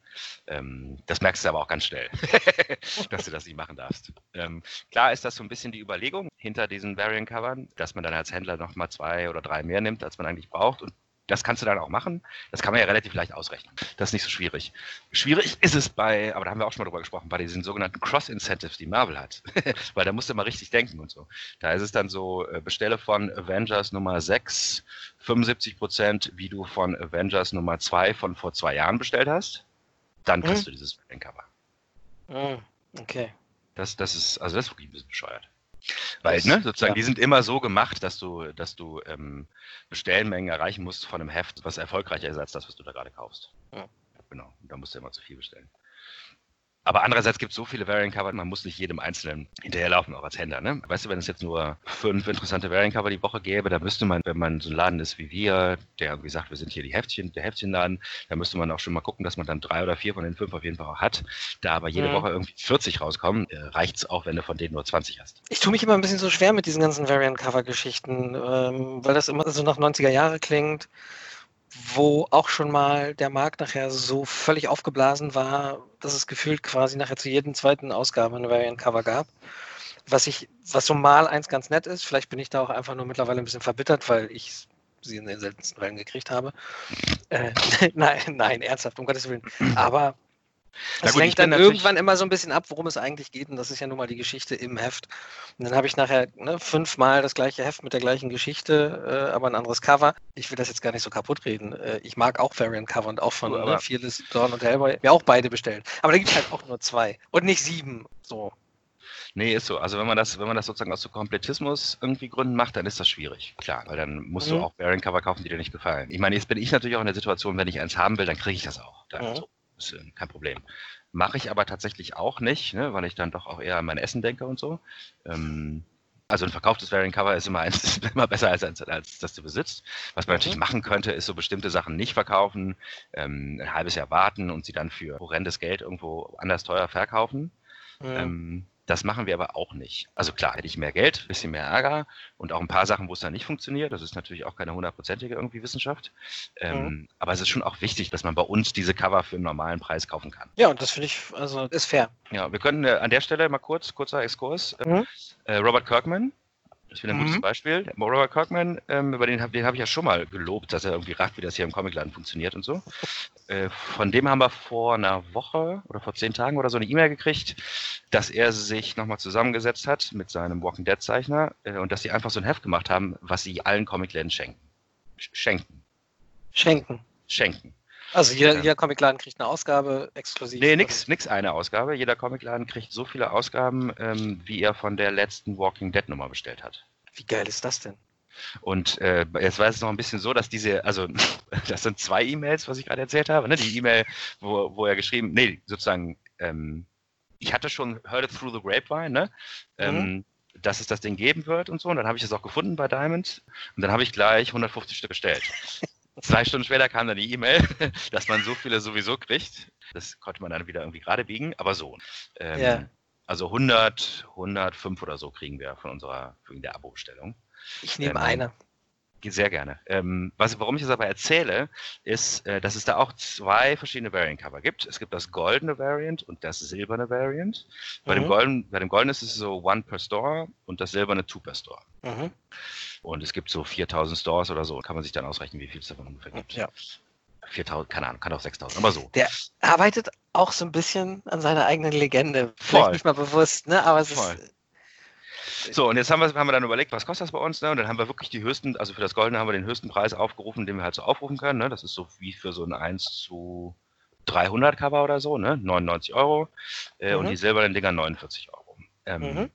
Ähm, das merkst du aber auch ganz schnell, [laughs] dass du das nicht machen darfst. Ähm, klar ist das so ein bisschen die Überlegung hinter diesen Variant-Covern, dass man dann als Händler nochmal zwei oder drei mehr nimmt, als man eigentlich braucht. Und das kannst du dann auch machen. Das kann man ja relativ leicht ausrechnen. Das ist nicht so schwierig. Schwierig ist es bei, aber da haben wir auch schon mal drüber gesprochen, bei diesen sogenannten Cross-Incentives, die Marvel hat. [laughs] Weil da musst du mal richtig denken und so. Da ist es dann so, äh, bestelle von Avengers Nummer 6 75 Prozent, wie du von Avengers Nummer 2 von vor zwei Jahren bestellt hast. dann kriegst
Mhm.
du dieses Variant-Cover.
Mhm. Okay.
Das, das ist, also das ist wirklich ein bisschen bescheuert. Weil, ne, sozusagen,
ja.
die sind immer so gemacht, dass du, dass du ähm, Bestellmengen erreichen musst von einem Heft, was erfolgreicher ist als das, was du da gerade kaufst.
Ja.
Genau. Und da musst du immer zu viel bestellen. Aber andererseits gibt es so viele Variant-Cover, man muss nicht jedem Einzelnen hinterherlaufen, auch als Händler. Ne? Weißt du, wenn es jetzt nur fünf interessante Variant-Cover die Woche gäbe, da müsste man, wenn man so ein Laden ist wie wir, der irgendwie sagt, wir sind hier die Heftchen, der Heftchenladen, da müsste man auch schon mal gucken, dass man dann drei oder vier von den fünf auf jeden Fall auch hat. Da aber jede
Mhm.
Woche irgendwie 40 rauskommen, äh, reicht es auch, wenn du von denen nur 20 hast.
Ich tue mich immer ein bisschen so schwer mit diesen ganzen Variant-Cover-Geschichten, ähm, weil das immer so nach 90er Jahre klingt, wo auch schon mal der Markt nachher so völlig aufgeblasen war, dass es gefühlt quasi nachher zu jedem zweiten Ausgabe eine Variant-Cover gab. Was ich, was so mal eins ganz nett ist, vielleicht bin ich da auch einfach nur mittlerweile ein bisschen verbittert, weil ich sie in den seltensten Fällen gekriegt habe. Äh, [laughs] nein, nein, ernsthaft, um Gottes Willen. Aber es
gut, ich
lenkt dann irgendwann immer so ein bisschen ab, worum es eigentlich geht. Und das ist ja nun mal die Geschichte im Heft. Und dann habe ich nachher ne, fünfmal das gleiche Heft mit der gleichen Geschichte, äh, aber ein anderes Cover. Ich will das jetzt gar nicht so kaputt reden. Äh, ich mag auch Variant Cover und auch von
Du,
ne, Fearless Dawn und Hellboy. Mir auch beide bestellen. Aber da gibt es halt auch nur zwei. Und nicht sieben. So.
Nee, ist so. Also wenn man das, wenn man das sozusagen aus so Komplettismus irgendwie Gründen macht, dann ist das schwierig. Klar, weil dann musst
Mhm.
du auch Variant-Cover kaufen, die dir nicht gefallen. Ich meine, jetzt bin ich natürlich auch in der Situation, wenn ich eins haben will, dann kriege ich das auch. Dann
Mhm.
so. Ist äh, kein Problem. Mache ich aber tatsächlich auch nicht, ne, weil ich dann doch auch eher an mein Essen denke und so. Ähm, also ein verkauftes Variant-Cover ist immer, [laughs] ist immer besser als, als, als das du besitzt. Was man
Mhm.
natürlich machen könnte, ist so bestimmte Sachen nicht verkaufen, ähm, ein halbes Jahr warten und sie dann für horrendes Geld irgendwo anders teuer verkaufen.
Mhm.
Ähm, das machen wir aber auch nicht. Also klar, hätte ich mehr Geld, bisschen mehr Ärger und auch ein paar Sachen, wo es dann nicht funktioniert. Das ist natürlich auch keine hundertprozentige irgendwie Wissenschaft. Ähm, Aber es ist schon auch wichtig, dass man bei uns diese Cover für einen normalen Preis kaufen kann.
ja, und das finde ich, also ist fair.
Ja, wir können äh, an der Stelle mal kurz, kurzer Exkurs. Äh,
Mhm.
äh, Robert Kirkman, das ist wieder ein gutes
Mhm.
Beispiel. Der Robert Kirkman, ähm, über den habe den hab ich ja schon mal gelobt, dass er irgendwie rafft, wie das hier im Comicladen funktioniert und so. [laughs] Äh, von dem haben wir vor einer Woche oder vor zehn Tagen oder so eine E-Mail gekriegt, dass er sich nochmal zusammengesetzt hat mit seinem Walking Dead Zeichner äh, und dass sie einfach so ein Heft gemacht haben, was sie allen Comicläden schenken. Sch- Schenken.
Schenken.
Schenken.
Also jeder, jeder Comicladen kriegt eine Ausgabe exklusiv.
Nee, nix, nix eine Ausgabe. Jeder Comicladen kriegt so viele Ausgaben, ähm, wie er von der letzten Walking Dead Nummer bestellt hat.
Wie geil ist das denn?
Und äh, jetzt war es noch ein bisschen so, dass diese, also [laughs] das sind zwei E-Mails, was ich gerade erzählt habe. Ne? Die E-Mail, wo, wo er geschrieben, nee, sozusagen, ähm, ich hatte schon heard it through the grapevine, ne? Ähm, dass es das Ding geben wird und so. Und dann habe ich es auch gefunden bei Diamond. Und dann habe ich gleich 150 Stück bestellt. Zwei Stunden später kam dann die E-Mail, [laughs] dass man so viele sowieso kriegt. Das konnte man dann wieder irgendwie gerade biegen, aber so. Ähm,
Ja.
Also 100, 105 oder so kriegen wir von unserer, wegen der Abo-Bestellung.
Ich nehme
Ähm,
eine.
Sehr gerne. Ähm, was, warum ich das aber erzähle, ist, äh, dass es da auch zwei verschiedene Variant-Cover gibt. Es gibt das goldene Variant und das silberne Variant. Bei, dem
Mhm.
Golden, bei dem goldenen ist es so One per Store und das silberne Two per Store.
Mhm.
Und es gibt so 4000 Stores oder so. Kann man sich dann ausrechnen, wie viel es davon ungefähr gibt.
Ja.
4000, keine Ahnung, kann auch 6000, aber so.
Der arbeitet auch so ein bisschen an seiner eigenen Legende. Vielleicht
Voll.
nicht mal bewusst, ne? Aber es
Voll.
ist.
So, und jetzt haben wir, haben wir dann überlegt, was kostet das bei uns? Ne? Und dann haben wir wirklich die höchsten, also für das Goldene haben wir den höchsten Preis aufgerufen, den wir halt so aufrufen können. Ne? Das ist so wie für so ein 1 zu 300 Cover oder so, ne? 99 Euro. Äh, Und
Mhm.
die silbernen Dinger 49 Euro. Ähm,
Mhm.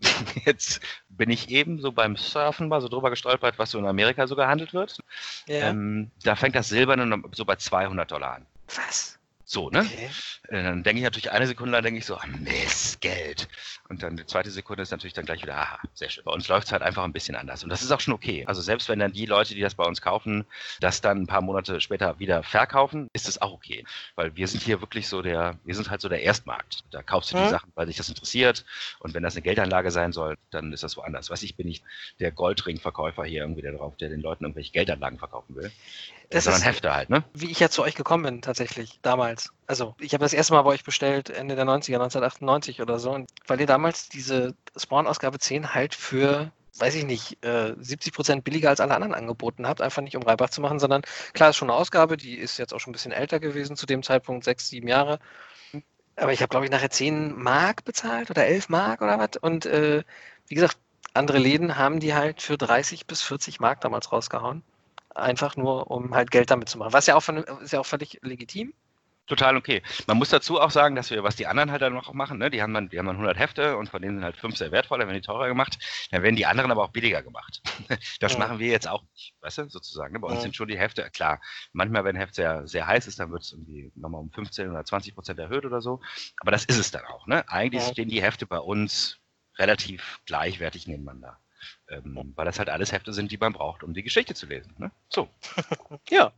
[laughs]
Jetzt bin ich eben so beim Surfen mal so drüber gestolpert, was so in Amerika so gehandelt wird.
Ja.
Ähm, da fängt das Silberne so bei 200 Dollar an.
Was?
So, ne?
Okay.
Äh, Dann denke ich natürlich eine Sekunde lang, denke ich so, Mist, Geld. Und dann die zweite Sekunde ist natürlich dann gleich wieder, aha, sehr schön. Bei uns läuft es halt einfach ein bisschen anders. Und das ist auch schon okay. Also selbst wenn dann die Leute, die das bei uns kaufen, das dann ein paar Monate später wieder verkaufen, ist es auch okay. Weil wir sind hier wirklich so der, wir sind halt so der Erstmarkt. Da kaufst du die
Mhm.
Sachen, weil dich das interessiert. Und wenn das eine Geldanlage sein soll, dann ist das woanders. Weiß ich, bin nicht der Goldringverkäufer hier irgendwie der drauf, der den Leuten irgendwelche Geldanlagen verkaufen will.
Das
sondern
ist-
Hefte halt, ne?
Wie ich ja zu euch gekommen bin, tatsächlich, damals. Also, ich habe das erste Mal bei euch bestellt, Ende der 90er, 1998 oder so. Und weil ihr damals diese Spawn-Ausgabe 10 halt für, weiß ich nicht, äh, 70% billiger als alle anderen angeboten habt. Einfach nicht um Reibach zu machen, sondern klar, ist schon eine Ausgabe, die ist jetzt auch schon ein bisschen älter gewesen zu dem Zeitpunkt, sechs, sieben Jahre. Aber ich habe, glaube ich, nachher 10 Mark bezahlt oder 11 Mark oder was. Und äh, wie gesagt, andere Läden haben die halt für 30 bis 40 Mark damals rausgehauen. Einfach nur, um halt Geld damit zu machen. Was ja auch, von, ist ja auch völlig legitim.
Total okay. Man muss dazu auch sagen, dass wir, was die anderen halt dann noch machen, ne? die, haben dann, die haben dann 100 Hefte und von denen sind halt fünf sehr wertvoll, dann werden die teurer gemacht, dann werden die anderen aber auch billiger gemacht. [laughs] Das
Ja.
machen wir jetzt auch nicht, weißt du, sozusagen. Ne? Bei uns
Ja.
sind schon die Hefte, klar, manchmal, wenn ein Heft sehr, sehr heiß ist, dann wird es irgendwie nochmal um 15 oder 20 Prozent erhöht oder so, aber das ist es dann auch. Ne? Eigentlich
Ja.
stehen die Hefte bei uns relativ gleichwertig nebeneinander. Ähm, weil das halt alles Hefte sind, die man braucht, um die Geschichte zu lesen. Ne? So. [laughs]
Ja.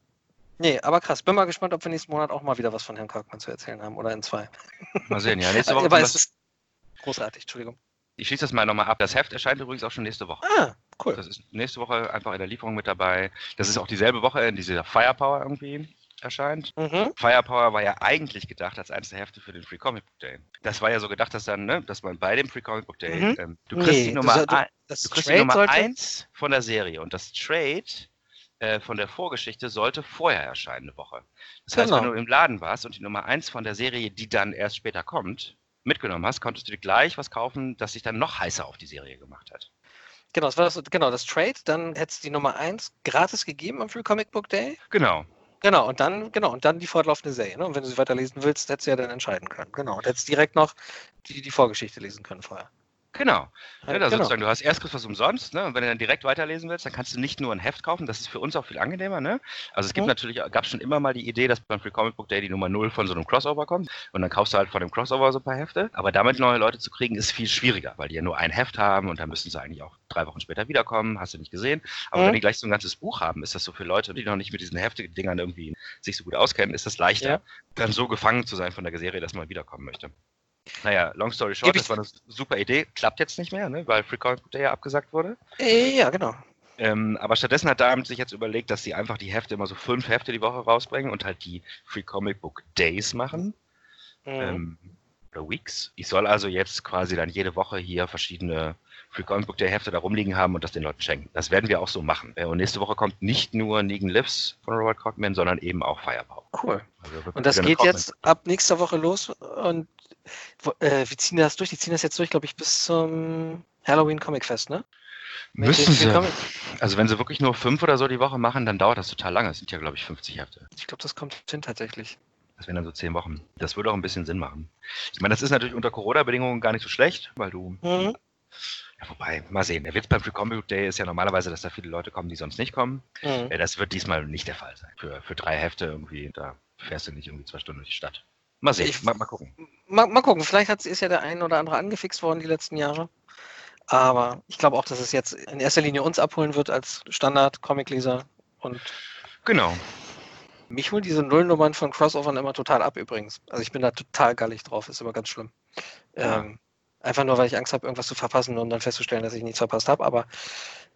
Nee, aber krass. Bin mal gespannt, ob wir nächsten Monat auch mal wieder was von Herrn Kirkmann zu erzählen haben oder in zwei. [laughs]
Mal sehen. Ja, nächste Woche.
aber es ist großartig, Entschuldigung.
ich schließe das mal nochmal ab. Das Heft erscheint übrigens auch schon nächste Woche.
Ah, cool.
Das ist nächste Woche einfach in der Lieferung mit dabei. Das ist auch dieselbe Woche, in dieser Firepower irgendwie erscheint.
Mhm.
Firepower war ja eigentlich gedacht als eines der Hefte für den Free Comic Book Day. Das war ja so gedacht, dass dann, ne, dass man bei dem Free Comic Book Day,
Mhm.
ähm, du kriegst
Nee,
die
du
Nummer,
du-
ein,
Das
du kriegst die Nummer
sollte,
eins von der Serie und das Trade äh, von der Vorgeschichte sollte vorher erscheinen, eine Woche. Das heißt,
Genau.
wenn du im Laden warst und die Nummer eins von der Serie, die dann erst später kommt, mitgenommen hast, konntest du dir gleich was kaufen, das sich dann noch heißer auf die Serie gemacht hat.
Genau, das war das, genau, das Trade, dann hätte es die Nummer 1 gratis gegeben am Free Comic Book Day.
Genau.
Genau, und dann, genau, und dann die fortlaufende Serie. Ne? Und wenn du sie weiterlesen willst, hättest du ja dann entscheiden können. Genau. Und hättest direkt noch die, die Vorgeschichte lesen können vorher.
Genau.
Ja,
da
genau.
sozusagen, du hast erst was umsonst, ne? Und wenn du dann direkt weiterlesen willst, dann kannst du nicht nur ein Heft kaufen, das ist für uns auch viel angenehmer, ne? Also es gibt
Mhm.
natürlich, gab schon immer mal die Idee, dass beim Free Comic Book Day die Nummer 0 von so einem Crossover kommt und dann kaufst du halt von dem Crossover so ein paar Hefte. Aber damit neue Leute zu kriegen, ist viel schwieriger, weil die ja nur ein Heft haben und dann müssen sie eigentlich auch drei Wochen später wiederkommen, hast du nicht gesehen. Aber
Mhm.
wenn die gleich so ein ganzes Buch haben, ist das so für Leute, die noch nicht mit diesen Hefte-Dingern irgendwie sich so gut auskennen, ist das leichter,
Ja.
dann so gefangen zu sein von der Serie, dass man wiederkommen möchte. Naja, long story short, das war eine super Idee, klappt jetzt nicht mehr, ne, weil Free Comic Book Day ja abgesagt wurde.
Äh, ja, genau.
Ähm, aber stattdessen hat Diamond sich jetzt überlegt, dass sie einfach die Hefte immer so fünf Hefte die Woche rausbringen und halt die Free Comic Book Days machen.
Mhm.
Ähm, oder Weeks. Ich soll also jetzt quasi dann jede Woche hier verschiedene Free Comic Book Day Hefte da rumliegen haben und das den Leuten schenken. Das werden wir auch so machen. Äh, und nächste Woche kommt nicht nur Negan Lives von Robert Cockman, sondern eben auch Firepower.
cool.
Also
Und das geht
Cockman-
jetzt ab nächster Woche los und äh, wir ziehen das durch. Die ziehen das jetzt durch, glaube ich, bis zum Halloween Comic Fest, ne? Mit
Müssen sie.
Comic-
Also wenn sie wirklich nur fünf oder so die Woche machen, dann dauert das total lange. Es sind ja, glaube ich, 50 Hefte.
Ich glaube, das kommt hin tatsächlich.
Das wären dann so zehn Wochen. Das würde auch ein bisschen Sinn machen. Ich meine, das ist natürlich unter Corona-Bedingungen gar nicht so schlecht, weil du.
Mhm.
Ja, wobei, mal sehen. Der Witz beim Free Comic Day ist ja normalerweise, dass da viele Leute kommen, die sonst nicht kommen.
Mhm.
Äh, Das wird diesmal nicht der Fall sein. Für, für drei Hefte irgendwie, da fährst du nicht irgendwie zwei Stunden durch die Stadt. Mal sehen,
Ich-
mal, mal gucken.
Mal, mal gucken, vielleicht hat, ist ja der ein oder andere angefixt worden die letzten Jahre. Aber ich glaube auch, dass es jetzt in erster Linie uns abholen wird als Standard-Comic-Leser. Und
Genau.
mich holen diese Nullnummern von Crossovern immer total ab übrigens. Also ich bin da total gallig drauf, ist immer ganz schlimm.
Ja.
Ähm, einfach nur, weil ich Angst habe, irgendwas zu verpassen und dann festzustellen, dass ich nichts verpasst habe. Aber,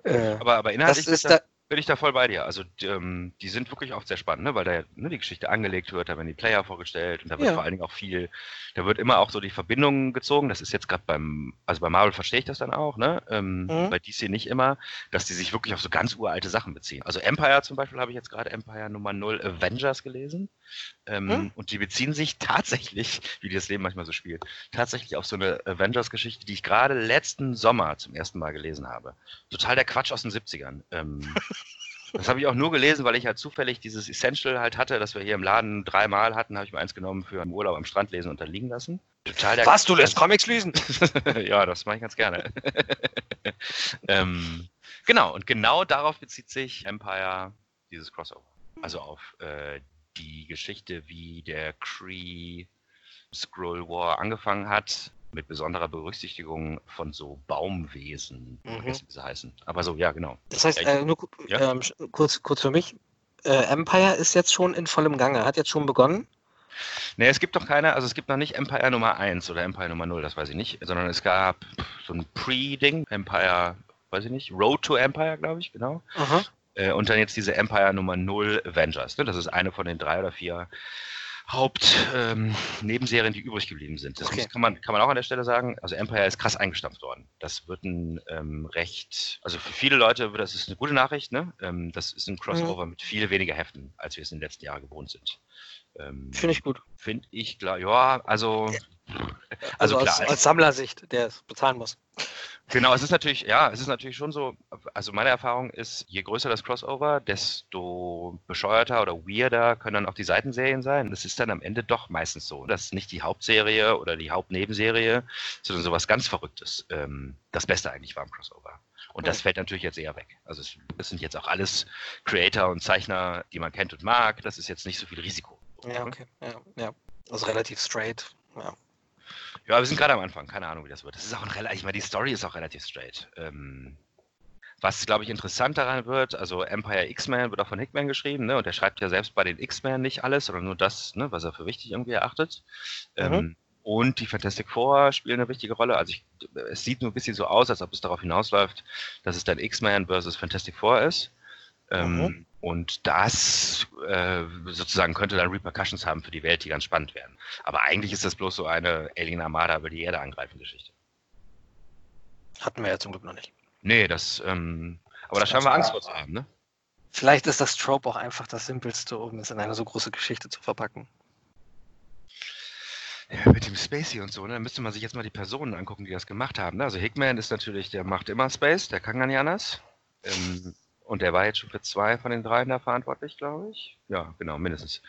äh,
Aber, aber
das
inhaltlich
ist
bin, ich
da,
da, bin ich da voll bei dir. Also die, ähm, die sind wirklich oft sehr spannend, ne? weil da ne, die Geschichte angelegt wird, da werden die Player vorgestellt und da wird
Ja.
vor allen Dingen auch viel, da wird immer auch so die Verbindung gezogen. Das ist jetzt gerade beim, also bei Marvel verstehe ich das dann auch, ne? Ähm,
Mhm.
bei DC nicht immer, dass die sich wirklich auf so ganz uralte Sachen beziehen. Also Empire zum Beispiel habe ich jetzt gerade Empire Nummer 0 Avengers gelesen. Ähm,
Mhm.
Und die beziehen sich tatsächlich, [laughs] wie das Leben manchmal so spielt, tatsächlich auf so eine Avengers-Geschichte, die ich gerade letzten Sommer zum ersten Mal gelesen habe. Total der Quatsch aus den 70ern. Ähm, [laughs] das habe ich auch nur gelesen, weil ich halt zufällig dieses Essential halt hatte, das wir hier im Laden dreimal hatten, habe ich mir eins genommen für einen Urlaub am Strand lesen und dann liegen lassen. Total der
was, du lässt Comics lesen? [laughs]
ja, das mache ich ganz gerne. ähm, genau, und genau darauf bezieht sich Empire, dieses Crossover. Also auf äh, die Geschichte, wie der Kree Scroll War angefangen hat, mit besonderer Berücksichtigung von so Baumwesen,
Mhm.
vergessen, wie sie heißen. Aber so, ja, genau.
Das heißt, äh, nur
Ja.
ähm, kurz, kurz für mich. Äh, Empire ist jetzt schon in vollem Gange, hat jetzt schon begonnen.
Ne, es gibt doch keine, also es gibt noch nicht Empire Nummer 1 oder Empire Nummer 0, das weiß ich nicht, sondern es gab so ein Pre-Ding, Empire, weiß ich nicht, Road to Empire, glaube ich, genau.
Aha.
Äh, und dann jetzt diese Empire Nummer 0 Avengers. Ne? Das ist eine von den drei oder vier Hauptnebenserien, die übrig geblieben sind. Das
Okay.
muss, kann, man, kann man auch an der Stelle sagen. Also Empire ist krass eingestampft worden. Das wird ein ähm, recht, also für viele Leute, das ist eine gute Nachricht. Ne? Ähm, das ist ein Crossover mit viel weniger Heften, als wir es in den letzten Jahren gewohnt sind. Ähm,
Finde ich gut.
Finde ich klar, ja, also.
Also,
Also, klar,
aus, aus Sammlersicht, der es bezahlen muss.
Genau, es ist natürlich, ja, es ist natürlich schon so, also meine Erfahrung ist, je größer das Crossover, desto bescheuerter oder weirder können dann auch die Seitenserien sein. Das ist dann am Ende doch meistens so, dass nicht die Hauptserie oder die Hauptnebenserie, sondern sowas ganz Verrücktes ähm, das Beste eigentlich war im Crossover. Und das fällt natürlich jetzt eher weg. Also es, es sind jetzt auch alles Creator und Zeichner, die man kennt und mag. Das ist jetzt nicht so viel Risiko.
Ja, okay. Ja, ja. Also relativ straight. Ja.
Ja, wir sind gerade am Anfang, keine Ahnung, wie das wird. Das ist auch ein relativ, ich meine, die Story ist auch relativ straight. Ähm, was, glaube ich, interessant daran wird, also Empire X-Men wird auch von Hickman geschrieben, ne? Und er schreibt ja selbst bei den X-Men nicht alles, sondern nur das, ne, was er für wichtig irgendwie erachtet. Ähm, und die Fantastic Four spielen eine wichtige Rolle. Also ich, es sieht nur ein bisschen so aus, als ob es darauf hinausläuft, dass es dann X-Men versus Fantastic Four ist. Ähm,
Mhm.
Und das äh, sozusagen könnte dann Repercussions haben für die Welt, die ganz spannend werden. Aber eigentlich ist das bloß so eine Alien Armada über die Erde angreifen Geschichte.
Hatten wir ja zum Glück noch nicht.
Nee, das, ähm, aber da scheinen wir Angst vor zu haben, ne?
Vielleicht ist das Trope auch einfach das Simpelste, um es in eine so große Geschichte zu verpacken.
Ja, mit dem Spacey und so, ne? Da müsste man sich jetzt mal die Personen angucken, die das gemacht haben. Ne? Also Hickman ist natürlich, der macht immer Space, der kann gar nicht anders. Ähm, und der war jetzt schon für zwei von den dreien da verantwortlich, glaube ich. Ja, genau, mindestens.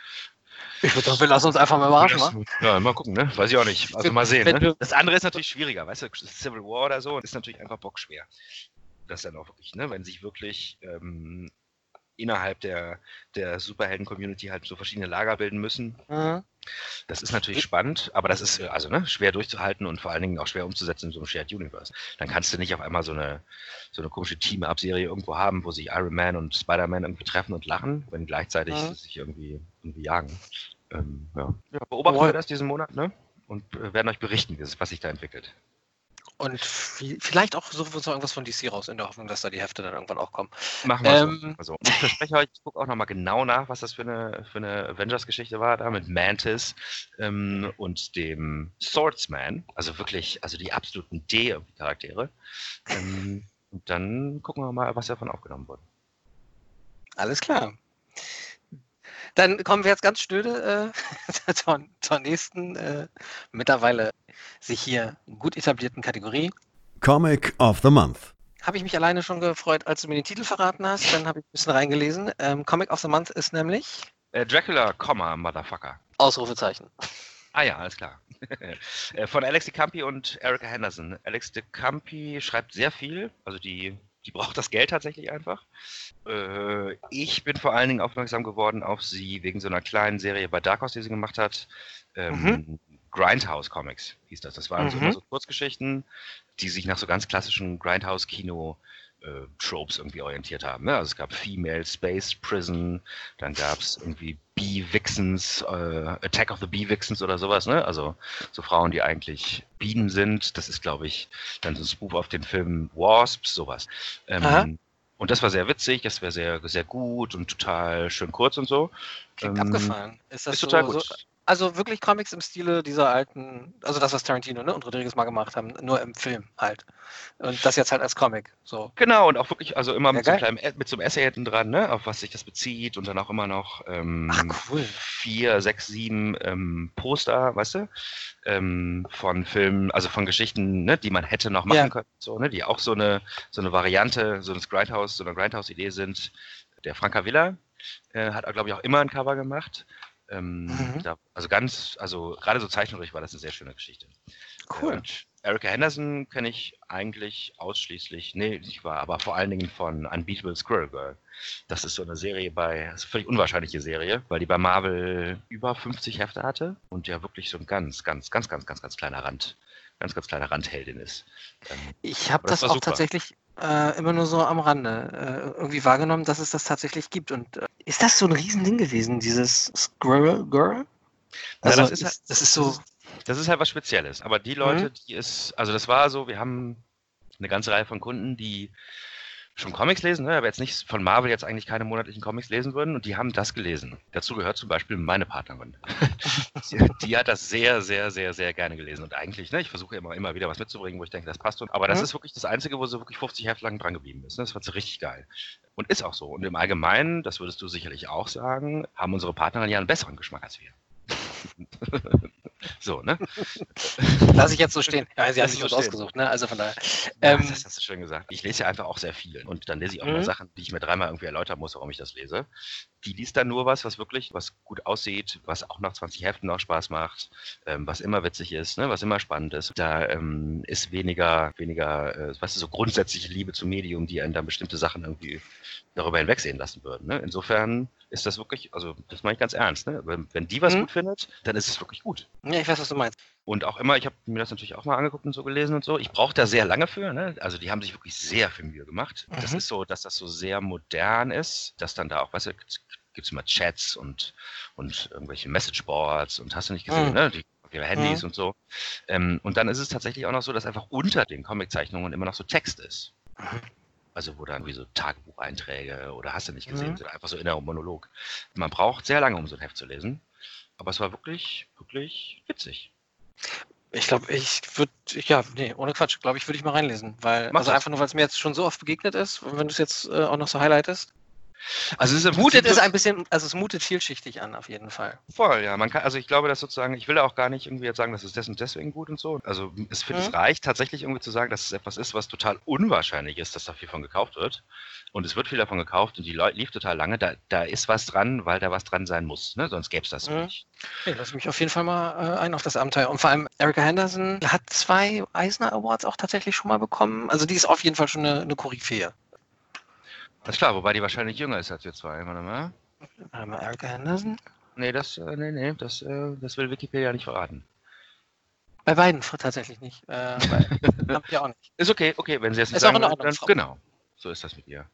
Ich würde sagen, wir lassen uns einfach mal überraschen, wa?
Ja, mal gucken, ne? Weiß ich auch nicht. Also mal sehen. Ne? Das andere ist natürlich schwieriger, weißt du, Civil War oder so, ist natürlich einfach bockschwer. Das dann auch wirklich, ne? Wenn sich wirklich ähm, innerhalb der, der Superhelden-Community halt so verschiedene Lager bilden müssen.
Mhm.
Das ist natürlich spannend, aber das ist also ne, schwer durchzuhalten und vor allen Dingen auch schwer umzusetzen in so einem Shared Universe. Dann kannst du nicht auf einmal so eine, so eine komische Team-Up-Serie irgendwo haben, wo sich Iron Man und Spider-Man irgendwie treffen und lachen, wenn gleichzeitig
Mhm.
sich irgendwie, irgendwie jagen. Ähm, ja. ja, beobachten
Wohl.
wir das diesen Monat, ne? Und äh, werden euch berichten, was sich da entwickelt.
Und vi- vielleicht auch so irgendwas von DC raus, in der Hoffnung, dass da die Hefte dann irgendwann auch kommen.
Machen wir
Ähm.
so. Ich verspreche euch, ich gucke auch nochmal genau nach, was das für eine, für eine Avengers-Geschichte war, da mit Mantis ähm, und dem Swordsman. Also wirklich, also die absoluten D-Charaktere. Ähm, und dann gucken wir mal, was davon aufgenommen wurde.
Alles klar. Dann kommen wir jetzt ganz schnöde äh, [laughs] zur, zur nächsten, äh, mittlerweile sich hier gut etablierten Kategorie.
Comic of the Month.
Habe ich mich alleine schon gefreut, als du mir den Titel verraten hast. Dann habe ich ein bisschen reingelesen. Ähm, Comic of the Month ist nämlich
Äh, Dracula, Komma, Motherfucker.
Ausrufezeichen.
Ah ja, alles klar. [laughs] Äh, Von Alex DeCampi und Erica Henderson. Alex DeCampi schreibt sehr viel, also die, die braucht das Geld tatsächlich einfach. Äh, Ich bin vor allen Dingen aufmerksam geworden auf sie wegen so einer kleinen Serie bei Dark Horse, die sie gemacht hat. Ähm, Grindhouse Comics hieß das. Das waren so,
Mhm.
immer so Kurzgeschichten, die sich nach so ganz klassischen Grindhouse-Kino äh, Tropes irgendwie orientiert haben. Ne? Also es gab Female Space Prison, dann gab es irgendwie Bee-Vixens, äh, Attack of the Bee-Vixens oder sowas, ne? Also so Frauen, die eigentlich Bienen sind. Das ist, glaube ich, dann so ein Spoof auf den Film Wasps, sowas. Ähm, und das war sehr witzig, das war sehr, sehr gut und total schön kurz und so.
Klingt
Ähm,
abgefahren. Ist das
Ist
so,
total
so,
gut.
Also wirklich Comics im Stile dieser alten, also das, was Tarantino ne, und Rodriguez mal gemacht haben, nur im Film halt. Und das jetzt halt als Comic. So.
Genau, und auch wirklich, also immer mit, so
Ja,
einem kleinen, mit so einem Essay hinten dran, ne, auf was sich das bezieht und dann auch immer noch ähm,
Ach cool.
vier, sechs, sieben ähm, Poster, weißt du, ähm, von Filmen, also von Geschichten, ne, die man hätte noch machen
Ja.
können, so, ne, die auch so eine, so eine Variante, so ein Grindhouse, so eine Grindhouse-Idee sind. Der Franka Villa äh, hat, glaube ich, auch immer ein Cover gemacht. Ähm,
Mhm.
da, also ganz, also gerade so zeichnerisch war das eine sehr schöne Geschichte.
Cool.
Und Erica Henderson kenne ich eigentlich ausschließlich, nee, nicht wahr, aber vor allen Dingen von Unbeatable Squirrel Girl. Das ist so eine Serie bei, das ist eine völlig unwahrscheinliche Serie, weil die bei Marvel über 50 Hefte hatte und ja wirklich so ein ganz, ganz, ganz, ganz, ganz, ganz kleiner Rand, ganz, ganz kleiner Randheldin ist. Ähm,
Ich habe
das
das,
war
auch
super.
tatsächlich äh, immer nur so am Rande äh, irgendwie wahrgenommen, dass es das tatsächlich gibt. Und äh, ist das so ein Riesending gewesen, dieses Squirrel Girl? Also
das ist halt-
das ist so.
Das ist halt was Spezielles. Aber die Leute, die es, also das war so, wir haben eine ganze Reihe von Kunden, die schon Comics lesen, ne? aber jetzt nicht von Marvel jetzt eigentlich keine monatlichen Comics lesen würden und die haben das gelesen. Dazu gehört zum Beispiel meine Partnerin. die, [laughs] die, hat das sehr, sehr, sehr, sehr gerne gelesen und eigentlich, ne, ich versuche immer, immer wieder was mitzubringen, wo ich denke, das passt. Und, aber das mhm. ist wirklich das Einzige, wo sie wirklich 50 Hefte lang dran geblieben ist. Ne? Das fand sie richtig geil. Und ist auch so. Und im Allgemeinen, das würdest du sicherlich auch sagen, haben unsere Partnerin ja einen besseren Geschmack als wir. [laughs] so, ne?
Lass ich jetzt so stehen. Ja, sie hat sich was ausgesucht, ne? Also von daher.
Ähm, ja, das hast du schön gesagt. Ich lese ja einfach auch sehr viel. Und dann lese ich auch mhm. mal Sachen, die ich mir dreimal irgendwie erläutern muss, warum ich das lese. Die liest dann nur was, was wirklich, was gut aussieht, was auch nach 20 Heften noch Spaß macht, ähm, was immer witzig ist, ne? was immer spannend ist. Da ähm, ist weniger, weniger, äh, weißt du, so grundsätzliche Liebe zum Medium, die einen dann bestimmte Sachen irgendwie darüber hinwegsehen lassen würden. Ne? Insofern ist das wirklich, also das meine ich ganz ernst. Ne? Wenn, wenn die was mhm. gut findet, dann ist es wirklich gut.
Ja, ich weiß, was du meinst.
Und auch immer, ich habe mir das natürlich auch mal angeguckt und so gelesen und so. Ich brauche da sehr lange für. Ne? Also die haben sich wirklich sehr viel Mühe gemacht. Mhm. Das ist so, dass das so sehr modern ist, dass dann da auch, weißt du, gibt es immer Chats und, und irgendwelche Messageboards und hast du nicht gesehen, mhm. ne? Die, ihre Handys mhm. und so. Ähm, und dann ist es tatsächlich auch noch so, dass einfach unter den Comiczeichnungen immer noch so Text ist. Mhm. Also wo dann wie so Tagebucheinträge oder hast du nicht gesehen, mhm. einfach so innerer Monolog. Man braucht sehr lange, um so ein Heft zu lesen. Aber es war wirklich, wirklich witzig.
Ich glaube, ich würde, ja, nee, ohne Quatsch, glaube ich, würde ich mal reinlesen. Weil, Mach also das. einfach nur, weil es mir jetzt schon so oft begegnet ist, wenn du es jetzt äh, auch noch so highlightest. Also es mutet es ein bisschen, also es mutet vielschichtig an, auf jeden Fall.
Voll, ja. Man kann, also ich glaube, dass sozusagen, ich will auch gar nicht irgendwie jetzt sagen, das ist des und deswegen gut und so. Also es, mhm. es reicht tatsächlich irgendwie zu sagen, dass es etwas ist, was total unwahrscheinlich ist, dass da viel von gekauft wird. Und es wird viel davon gekauft und die Leute lief total lange. Da, da ist was dran, weil da was dran sein muss. Ne? Sonst gäbe es das mhm. nicht.
Okay, lass mich auf jeden Fall mal äh, ein auf das Abenteuer. Und vor allem Erika Henderson hat zwei Eisner Awards auch tatsächlich schon mal bekommen. Also die ist auf jeden Fall schon eine, eine Koryphäe.
Das ist klar, wobei die wahrscheinlich jünger ist als wir zwei. Warte mal.
Warte mal, Erika Henderson?
Nee, das, äh, nee, nee, das, äh, das will Wikipedia nicht verraten.
Bei beiden tatsächlich nicht. Äh, [laughs]
ihr auch nicht. Ist okay, okay, wenn sie es nicht ist sagen, auch dann, genau. So ist das mit ihr.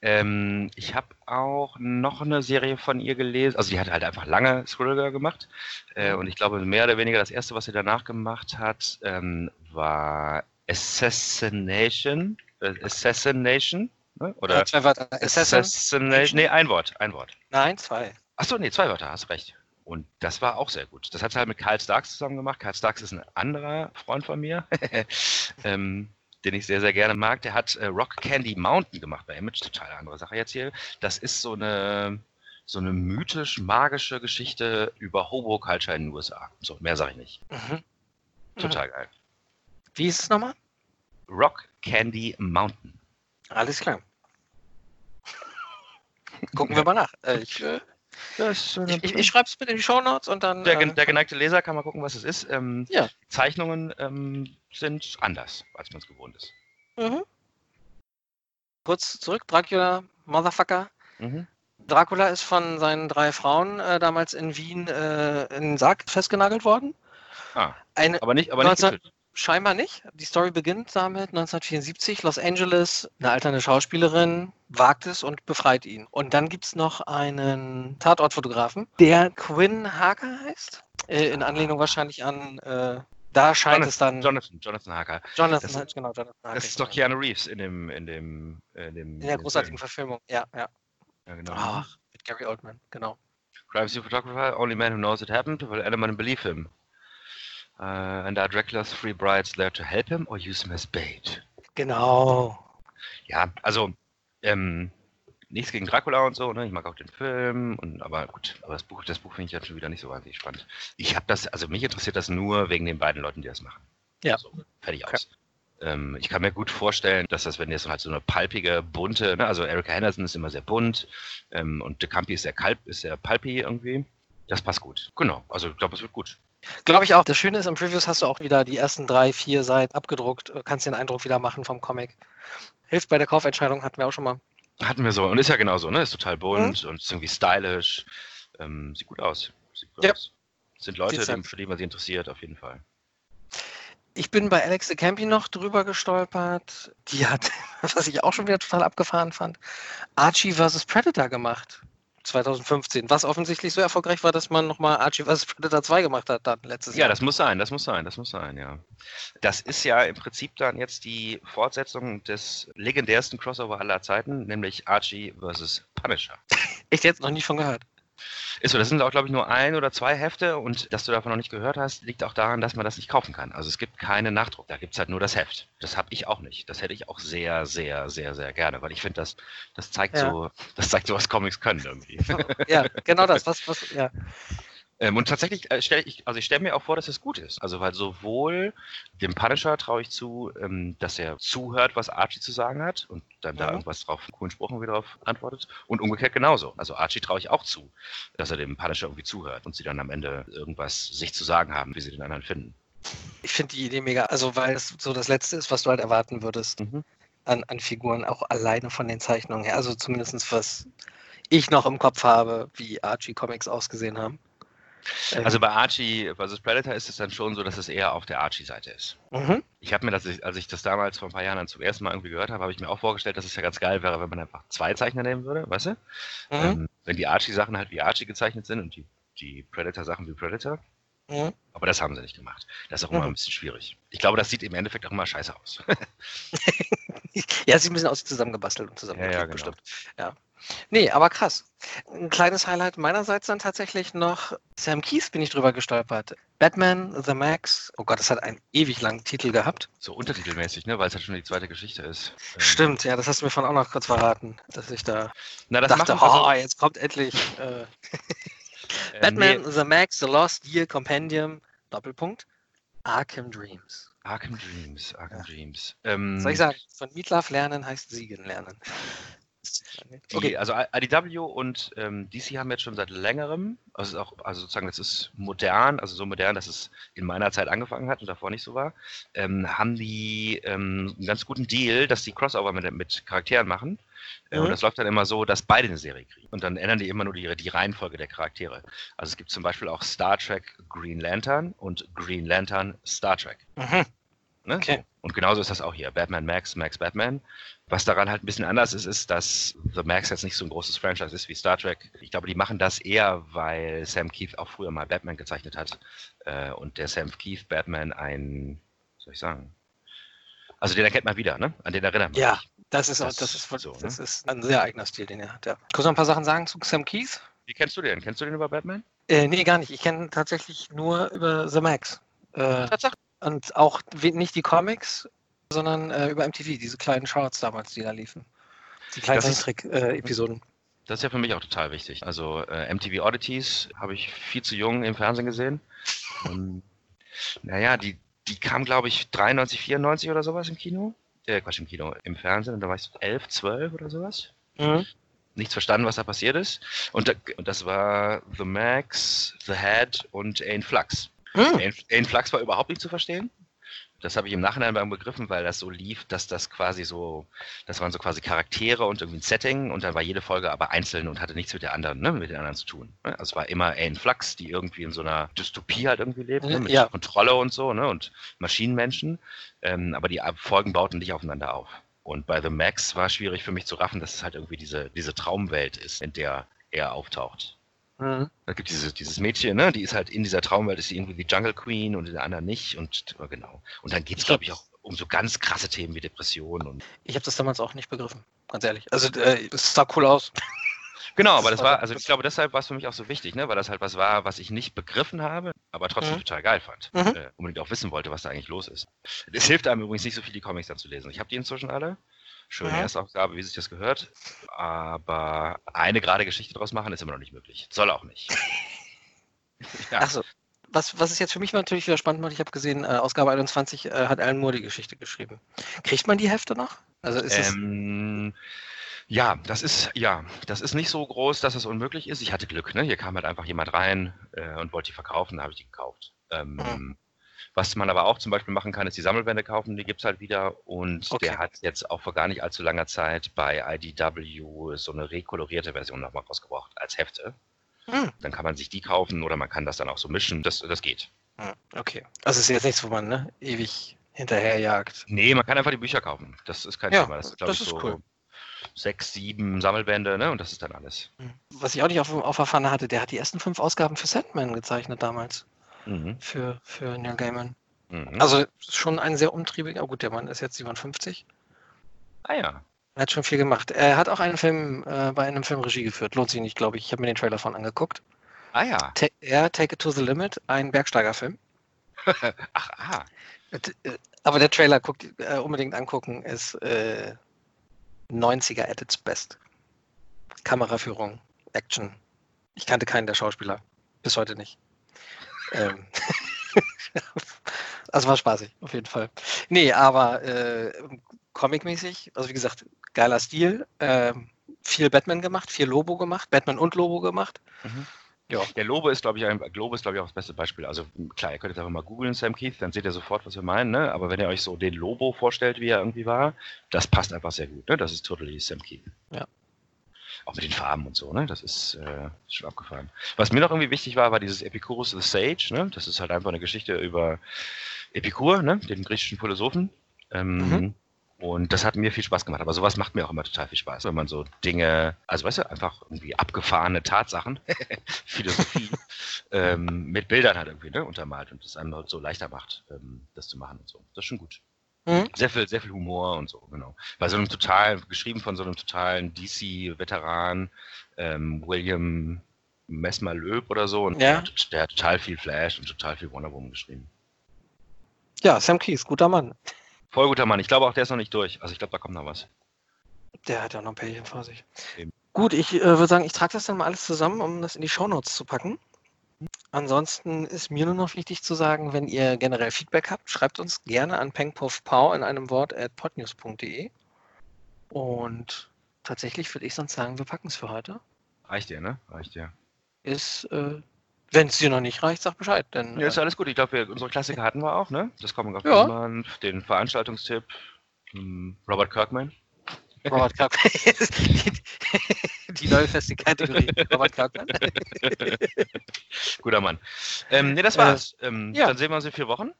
Ähm, ich habe auch noch eine Serie von ihr gelesen. Also, sie hat halt einfach lange Thriller gemacht. Äh, und ich glaube, mehr oder weniger das erste, was sie danach gemacht hat, ähm, war Assassination. Äh, Assassination. Ne? Oder ja, zwei Wörter. Assassination. Nee, ein Wort, ein Wort.
Nein, zwei.
Achso, nee, zwei Wörter, hast recht. Und das war auch sehr gut. Das hat sie halt mit Karl Starks zusammen gemacht. Karl Starks ist ein anderer Freund von mir, [laughs] ähm, den ich sehr, sehr gerne mag. Der hat äh, Rock Candy Mountain gemacht bei Image. Total andere Sache jetzt hier. Das ist so eine, so eine mythisch-magische Geschichte über Hobo-Culture in den USA. So, mehr sage ich nicht. Mhm. Total mhm. geil.
Wie ist es nochmal?
Rock Candy Mountain.
Alles klar. Gucken wir mal nach. Äh, ich, äh, ich, ich, ich schreibe es mit in die Show Notes und dann.
Der, äh, der, geneigte Leser kann mal gucken, was es ist. Ähm, ja. Zeichnungen ähm, sind anders, als man es gewohnt ist. Mhm.
Kurz zurück: Dracula, Motherfucker. Mhm. Dracula ist von seinen drei Frauen äh, damals in Wien äh, in den Sarg festgenagelt worden.
Ah, Eine, aber nicht, aber 19, nicht
Scheinbar nicht. Die Story beginnt damit 1974, Los Angeles, eine alternde Schauspielerin wagt es und befreit ihn. Und dann gibt es noch einen Tatortfotografen, der Quinn Harker heißt. Äh, in Anlehnung wahrscheinlich an äh, da scheint
Jonathan,
es dann.
Jonathan, Jonathan Harker.
Jonathan, das, genau, Jonathan
Harker. Das ist doch Keanu Reeves in dem, in dem,
in dem. In der großartigen Film. Verfilmung, ja, ja. Ja, genau. Ach, mit Gary Oldman, genau.
Scene Photographer, only man who knows it happened, will anyone believe him? Uh, and are Dracula's three brides there to help him or use him as bait?
Genau.
Ja, also ähm, nichts gegen Dracula und so, ne? Ich mag auch den Film, und, aber gut, aber das Buch, das Buch finde ich jetzt schon wieder nicht so wahnsinnig spannend. Ich habe das, also mich interessiert das nur wegen den beiden Leuten, die das machen.
Ja.
So, fertig aus. Ähm, ich kann mir gut vorstellen, dass das, wenn jetzt halt so eine palpige, bunte, ne? also Erika Henderson ist immer sehr bunt ähm, und De Campi ist sehr kalb, ist sehr palpig irgendwie. Das passt gut. Genau, also ich glaube, es wird gut.
Glaube ich auch. Das Schöne ist, im Previews hast du auch wieder die ersten drei, vier Seiten abgedruckt, kannst den Eindruck wieder machen vom Comic. Hilft bei der Kaufentscheidung, hatten wir auch schon mal.
Hatten wir so. Und ist ja genauso, ne? Ist total bunt mhm. und ist irgendwie stylisch. Ähm, sieht gut aus. Sieht gut ja. aus. Sind Leute, dem, für die man sie interessiert, auf jeden Fall.
Ich bin bei Alex de Campi noch drüber gestolpert. Die hat, [laughs] was ich auch schon wieder total abgefahren fand, Archie vs. Predator gemacht. 2015, was offensichtlich so erfolgreich war, dass man nochmal Archie vs. Predator 2 gemacht hat dann letztes
Ja,
Jahr.
das muss sein, das muss sein, das muss sein, ja. Das ist ja im Prinzip dann jetzt die Fortsetzung des legendärsten Crossover aller Zeiten, nämlich Archie vs. Punisher.
Echt jetzt noch nie von gehört.
Ist so, das sind auch, glaube ich, nur ein oder zwei Hefte und dass du davon noch nicht gehört hast, liegt auch daran, dass man das nicht kaufen kann. Also es gibt keinen Nachdruck, da gibt es halt nur das Heft. Das habe ich auch nicht. Das hätte ich auch sehr, sehr, sehr, sehr gerne, weil ich finde, das, das zeigt
Ja.
so, das zeigt so, was Comics können irgendwie.
Ja, genau das. Was, was, ja.
Ähm, und tatsächlich äh, stelle ich, also ich stelle mir auch vor, dass es gut ist. Also weil sowohl dem Punisher traue ich zu, ähm, dass er zuhört, was Archie zu sagen hat und dann da
Mhm.
irgendwas drauf, coolen Spruch irgendwie drauf antwortet. Und umgekehrt genauso. Also Archie traue ich auch zu, dass er dem Punisher irgendwie zuhört und sie dann am Ende irgendwas sich zu sagen haben, wie sie den anderen finden.
Ich finde die Idee mega, also weil es so das Letzte ist, was du halt erwarten würdest
Mhm.
an, an Figuren, auch alleine von den Zeichnungen her. Also zumindest was ich noch im Kopf habe, wie Archie Comics ausgesehen haben. Ähm,
Also bei Archie vs. Predator ist es dann schon so, dass es eher auf der Archie-Seite ist.
mhm.
Ich habe mir das, als ich das damals vor ein paar Jahren dann zum ersten Mal irgendwie gehört habe, habe ich mir auch vorgestellt, dass es ja ganz geil wäre, wenn man einfach zwei Zeichner nehmen würde, weißt du?
Mhm.
Ähm, wenn die Archie-Sachen halt wie Archie gezeichnet sind und die, die Predator-Sachen wie Predator.
Mhm.
Aber das haben sie nicht gemacht. Das ist auch
Mhm.
immer ein bisschen schwierig. Ich glaube, das sieht im Endeffekt auch immer scheiße aus. [laughs]
Ja, sieht ein bisschen aus wie zusammengebastelt und zusammengeklebt,
Ja, ja, genau.
bestimmt. Ja. Nee, aber krass. Ein kleines Highlight meinerseits dann tatsächlich noch Sam Keith bin ich drüber gestolpert. Batman, The Max. Oh Gott, das hat einen ewig langen Titel gehabt.
so untertitelmäßig, ne? weil es halt schon die zweite Geschichte ist. Ähm,
Stimmt, ja, das hast du mir von auch noch kurz verraten, dass ich da
Na, das
dachte,
machen, also,
oh, jetzt kommt endlich äh, [laughs] Batman,
nee,
The Max, The Lost Year Compendium, Doppelpunkt, Arkham Dreams.
Arkham Dreams, Arkham Dreams. Ähm,
Soll ich sagen, von Meatloaf lernen heißt Siegen lernen.
Die,
Okay.
Also IDW und ähm, DC haben jetzt schon seit längerem, also auch, also sozusagen, das ist modern, also so modern, dass es in meiner Zeit angefangen hat und davor nicht so war, ähm, haben die ähm, einen ganz guten Deal, dass die Crossover mit, mit Charakteren machen. Äh,
Mhm.
Und das läuft dann immer so, dass beide eine Serie kriegen. Und dann ändern die immer nur die, die Reihenfolge der Charaktere. Also es gibt zum Beispiel auch Star Trek Green Lantern und Green Lantern Star Trek.
Mhm.
Ne?
Okay.
Und genauso ist das auch hier. Batman Max, Max Batman. Was daran halt ein bisschen anders ist, ist, dass The Max jetzt nicht so ein großes Franchise ist wie Star Trek. Ich glaube, die machen das eher, weil Sam Keith auch früher mal Batman gezeichnet hat. Äh, und der Sam Keith Batman ein, was soll ich sagen? Also den erkennt man wieder, ne? An den erinnert man
Ja,
sich.
das ist auch,
Das
das ist,
ist so, ne?
das ist ein sehr eigener Stil, den er hat, ja. Kannst du noch ein paar Sachen sagen zu Sam Keith?
Wie kennst du den? Kennst du den über Batman?
Äh, nee, gar nicht. Ich kenne tatsächlich nur über The Max. Äh,
Tatsache.
Und auch nicht die Comics, sondern äh, über MTV, diese kleinen Shorts damals, die da liefen. Die kleinen Trick-Episoden.
Das ist ja für mich auch total wichtig. Also äh, MTV Oddities habe ich viel zu jung im Fernsehen gesehen. Ähm, naja, die, die kam, glaube ich, 93, 94 oder sowas im Kino. Äh, Quatsch, im Kino, im Fernsehen. Und da war ich so 11, 12 oder sowas.
Mhm.
Nichts verstanden, was da passiert ist. Und, da, und das war The Max, The Head und Ain Flux.
Mhm.
Ain, Ain Flux war überhaupt nicht zu verstehen. Das habe ich im Nachhinein beim begriffen, weil das so lief, dass das quasi so, das waren so quasi Charaktere und irgendwie ein Setting und dann war jede Folge aber einzeln und hatte nichts mit der anderen, ne, mit den anderen zu tun. Ne? Also es war immer Ain Flux, die irgendwie in so einer Dystopie halt irgendwie lebt, ne, mit
Ja.
Kontrolle und so, ne, und Maschinenmenschen. Ähm, aber die Folgen bauten nicht aufeinander auf. Und bei The Max war schwierig für mich zu raffen, dass es halt irgendwie diese, diese Traumwelt ist, in der er auftaucht.
Mhm.
Da gibt dieses, dieses Mädchen, ne, die ist halt in dieser Traumwelt, ist sie irgendwie die Jungle Queen und in der anderen nicht. Und genau. Und dann geht es, glaube ich, auch um so ganz krasse Themen wie Depressionen und.
Ich habe das damals auch nicht begriffen, ganz ehrlich. Also, äh, es sah cool aus. [laughs]
Genau, aber das
war
war,
so-
also ich glaube, deshalb war es für mich auch so wichtig, ne, weil das halt was war, was ich nicht begriffen habe, aber trotzdem
Mhm.
total geil fand.
Mhm.
Äh, unbedingt auch wissen wollte, was da eigentlich los ist. Es hilft einem übrigens nicht so viel, die Comics dann zu lesen. Ich habe die inzwischen alle. Schöne
Mhm.
Erstausgabe, wie sich das gehört. Aber eine gerade Geschichte draus machen ist immer noch nicht möglich. Soll auch nicht. [laughs] ja.
Achso. Was, was ist jetzt für mich natürlich wieder spannend macht, ich habe gesehen, äh, Ausgabe 21 äh, hat Alan Moore die Geschichte geschrieben. Kriegt man die Hefte noch? Also ist es.
Ähm, ja, das ist ja, das ist nicht so groß, dass es unmöglich ist. Ich hatte Glück, ne? Hier kam halt einfach jemand rein äh, und wollte die verkaufen, da habe ich die gekauft. Ähm,
Mhm.
Was man aber auch zum Beispiel machen kann, ist die Sammelbände kaufen, die gibt's halt wieder. Und
Okay.
der hat jetzt auch vor gar nicht allzu langer Zeit bei IDW so eine rekolorierte Version nochmal rausgebracht als Hefte.
Hm,
Dann kann man sich die kaufen oder man kann das dann auch so mischen. Das, das geht.
hm, okay. Also es ist jetzt nichts, wo man ne, ewig hinterherjagt.
Nee, man kann einfach die Bücher kaufen. Das ist kein
Ja,
Thema. Das ist, glaub
das
ich, so,
cool.
sechs, sieben Sammelbände, ne? Und das ist dann alles.
Was ich auch nicht auf, auf Pfanne hatte, der hat die ersten fünf Ausgaben für Sandman gezeichnet damals.
Mhm.
Für, für Neil Gaiman.
Mhm.
Also schon ein sehr umtriebiger, oh gut, der Mann ist jetzt 57.
ah ja.
Er hat schon viel gemacht. Er hat auch einen Film, äh, bei einem Film Regie geführt. Lohnt sich nicht, glaube ich. Ich habe mir den Trailer von angeguckt.
Ah ja.
Ta ja, Take It to the Limit, ein Bergsteigerfilm. [laughs]
Ach, ah.
Äh, Aber der Trailer guckt, äh, unbedingt angucken, ist äh, 90er at its best. Kameraführung, Action. Ich kannte keinen der Schauspieler. Bis heute nicht. Ähm. [laughs] also war spaßig, auf jeden Fall. Nee, aber äh, comic-mäßig, also wie gesagt, geiler Stil. ähm, viel Batman gemacht, viel Lobo gemacht, Batman und Lobo gemacht.
Mhm.
Ja.
Der Lobo ist, glaube ich, ein, Lobo ist, glaube ich, auch das beste Beispiel. Also klar, ihr könnt jetzt einfach mal googeln, Sam Keith, dann seht ihr sofort, was wir meinen, ne? Aber wenn ihr euch so den Lobo vorstellt, wie er irgendwie war, das passt einfach sehr gut, ne? Das ist totally Sam Keith.
Ja.
Auch mit den Farben und so, ne? Das ist, äh, ist schon abgefahren. Was mir noch irgendwie wichtig war, war dieses Epicurus the Sage, ne? Das ist halt einfach eine Geschichte über Epikur, ne? Den griechischen Philosophen. Ähm,
Mhm.
Und das hat mir viel Spaß gemacht. Aber sowas macht mir auch immer total viel Spaß, wenn man so Dinge, also weißt du, einfach irgendwie abgefahrene Tatsachen, [laughs] Philosophie, [laughs] ähm, mit Bildern halt irgendwie ne, untermalt und das einem halt so leichter macht, ähm, das zu machen und so. Das ist schon gut.
Mhm.
Sehr viel, sehr viel Humor und so, genau. Bei so einem total, geschrieben von so einem totalen DC-Veteran, ähm, William Messmer Löb oder so. Und
Ja.
der, hat, der hat total viel Flash und total viel Wonder Woman geschrieben.
Ja, Sam Keith, guter Mann.
Voll guter Mann. Ich glaube auch, der ist noch nicht durch. Also ich glaube, da kommt noch was.
Der hat ja noch ein Pärchen vor sich.
Eben.
Gut, ich äh, würde sagen, ich trage das dann mal alles zusammen, um das in die Shownotes zu packen. Ansonsten ist mir nur noch wichtig zu sagen, wenn ihr generell Feedback habt, schreibt uns gerne an pengpuffpow in einem Wort at podnews.de. Und tatsächlich würde ich sonst sagen, wir packen es für heute.
Reicht dir, ne? Reicht dir.
Ist, äh, wenn es dir noch nicht reicht, sag Bescheid. Denn,
Ja, ist
äh,
alles gut. Ich glaube, unsere Klassiker hatten wir auch, ne? Das Comic of
Ja.
Den Veranstaltungstipp, hm, Robert Kirkman.
Robert Kirkman. die, [laughs] die neue feste Kategorie. Robert Kirkman. [laughs]
Guter Mann. Ähm, ne, das
Äh,
war's. ähm,
ja.
Dann sehen wir uns in vier Wochen.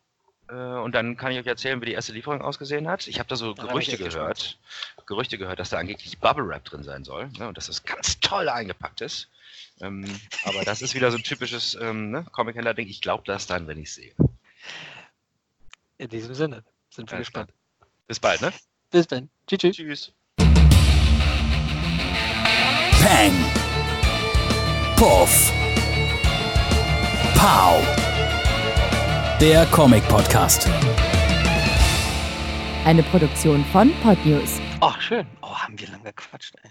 Äh, und dann kann ich euch erzählen, wie die erste Lieferung ausgesehen hat. Ich habe da so
Da bin
Gerüchte gehört. Gerüchte gehört, dass da angeblich Bubble Wrap drin sein soll. Ne? Und dass das ganz toll eingepackt ist. Ähm, aber das ist wieder so ein typisches ähm, ne? Comic-Händler-Ding. Ich glaube das dann, wenn ich sehe.
In diesem Sinne sind wir
Alles klar.
gespannt.
Bis bald, ne?
Bis dann. Tschüss.
tschüss.
Peng. Puff. Pow. Der Comic Podcast.
Eine Produktion von Podnews.
Oh, schön. Oh, haben wir lang gequatscht, ey.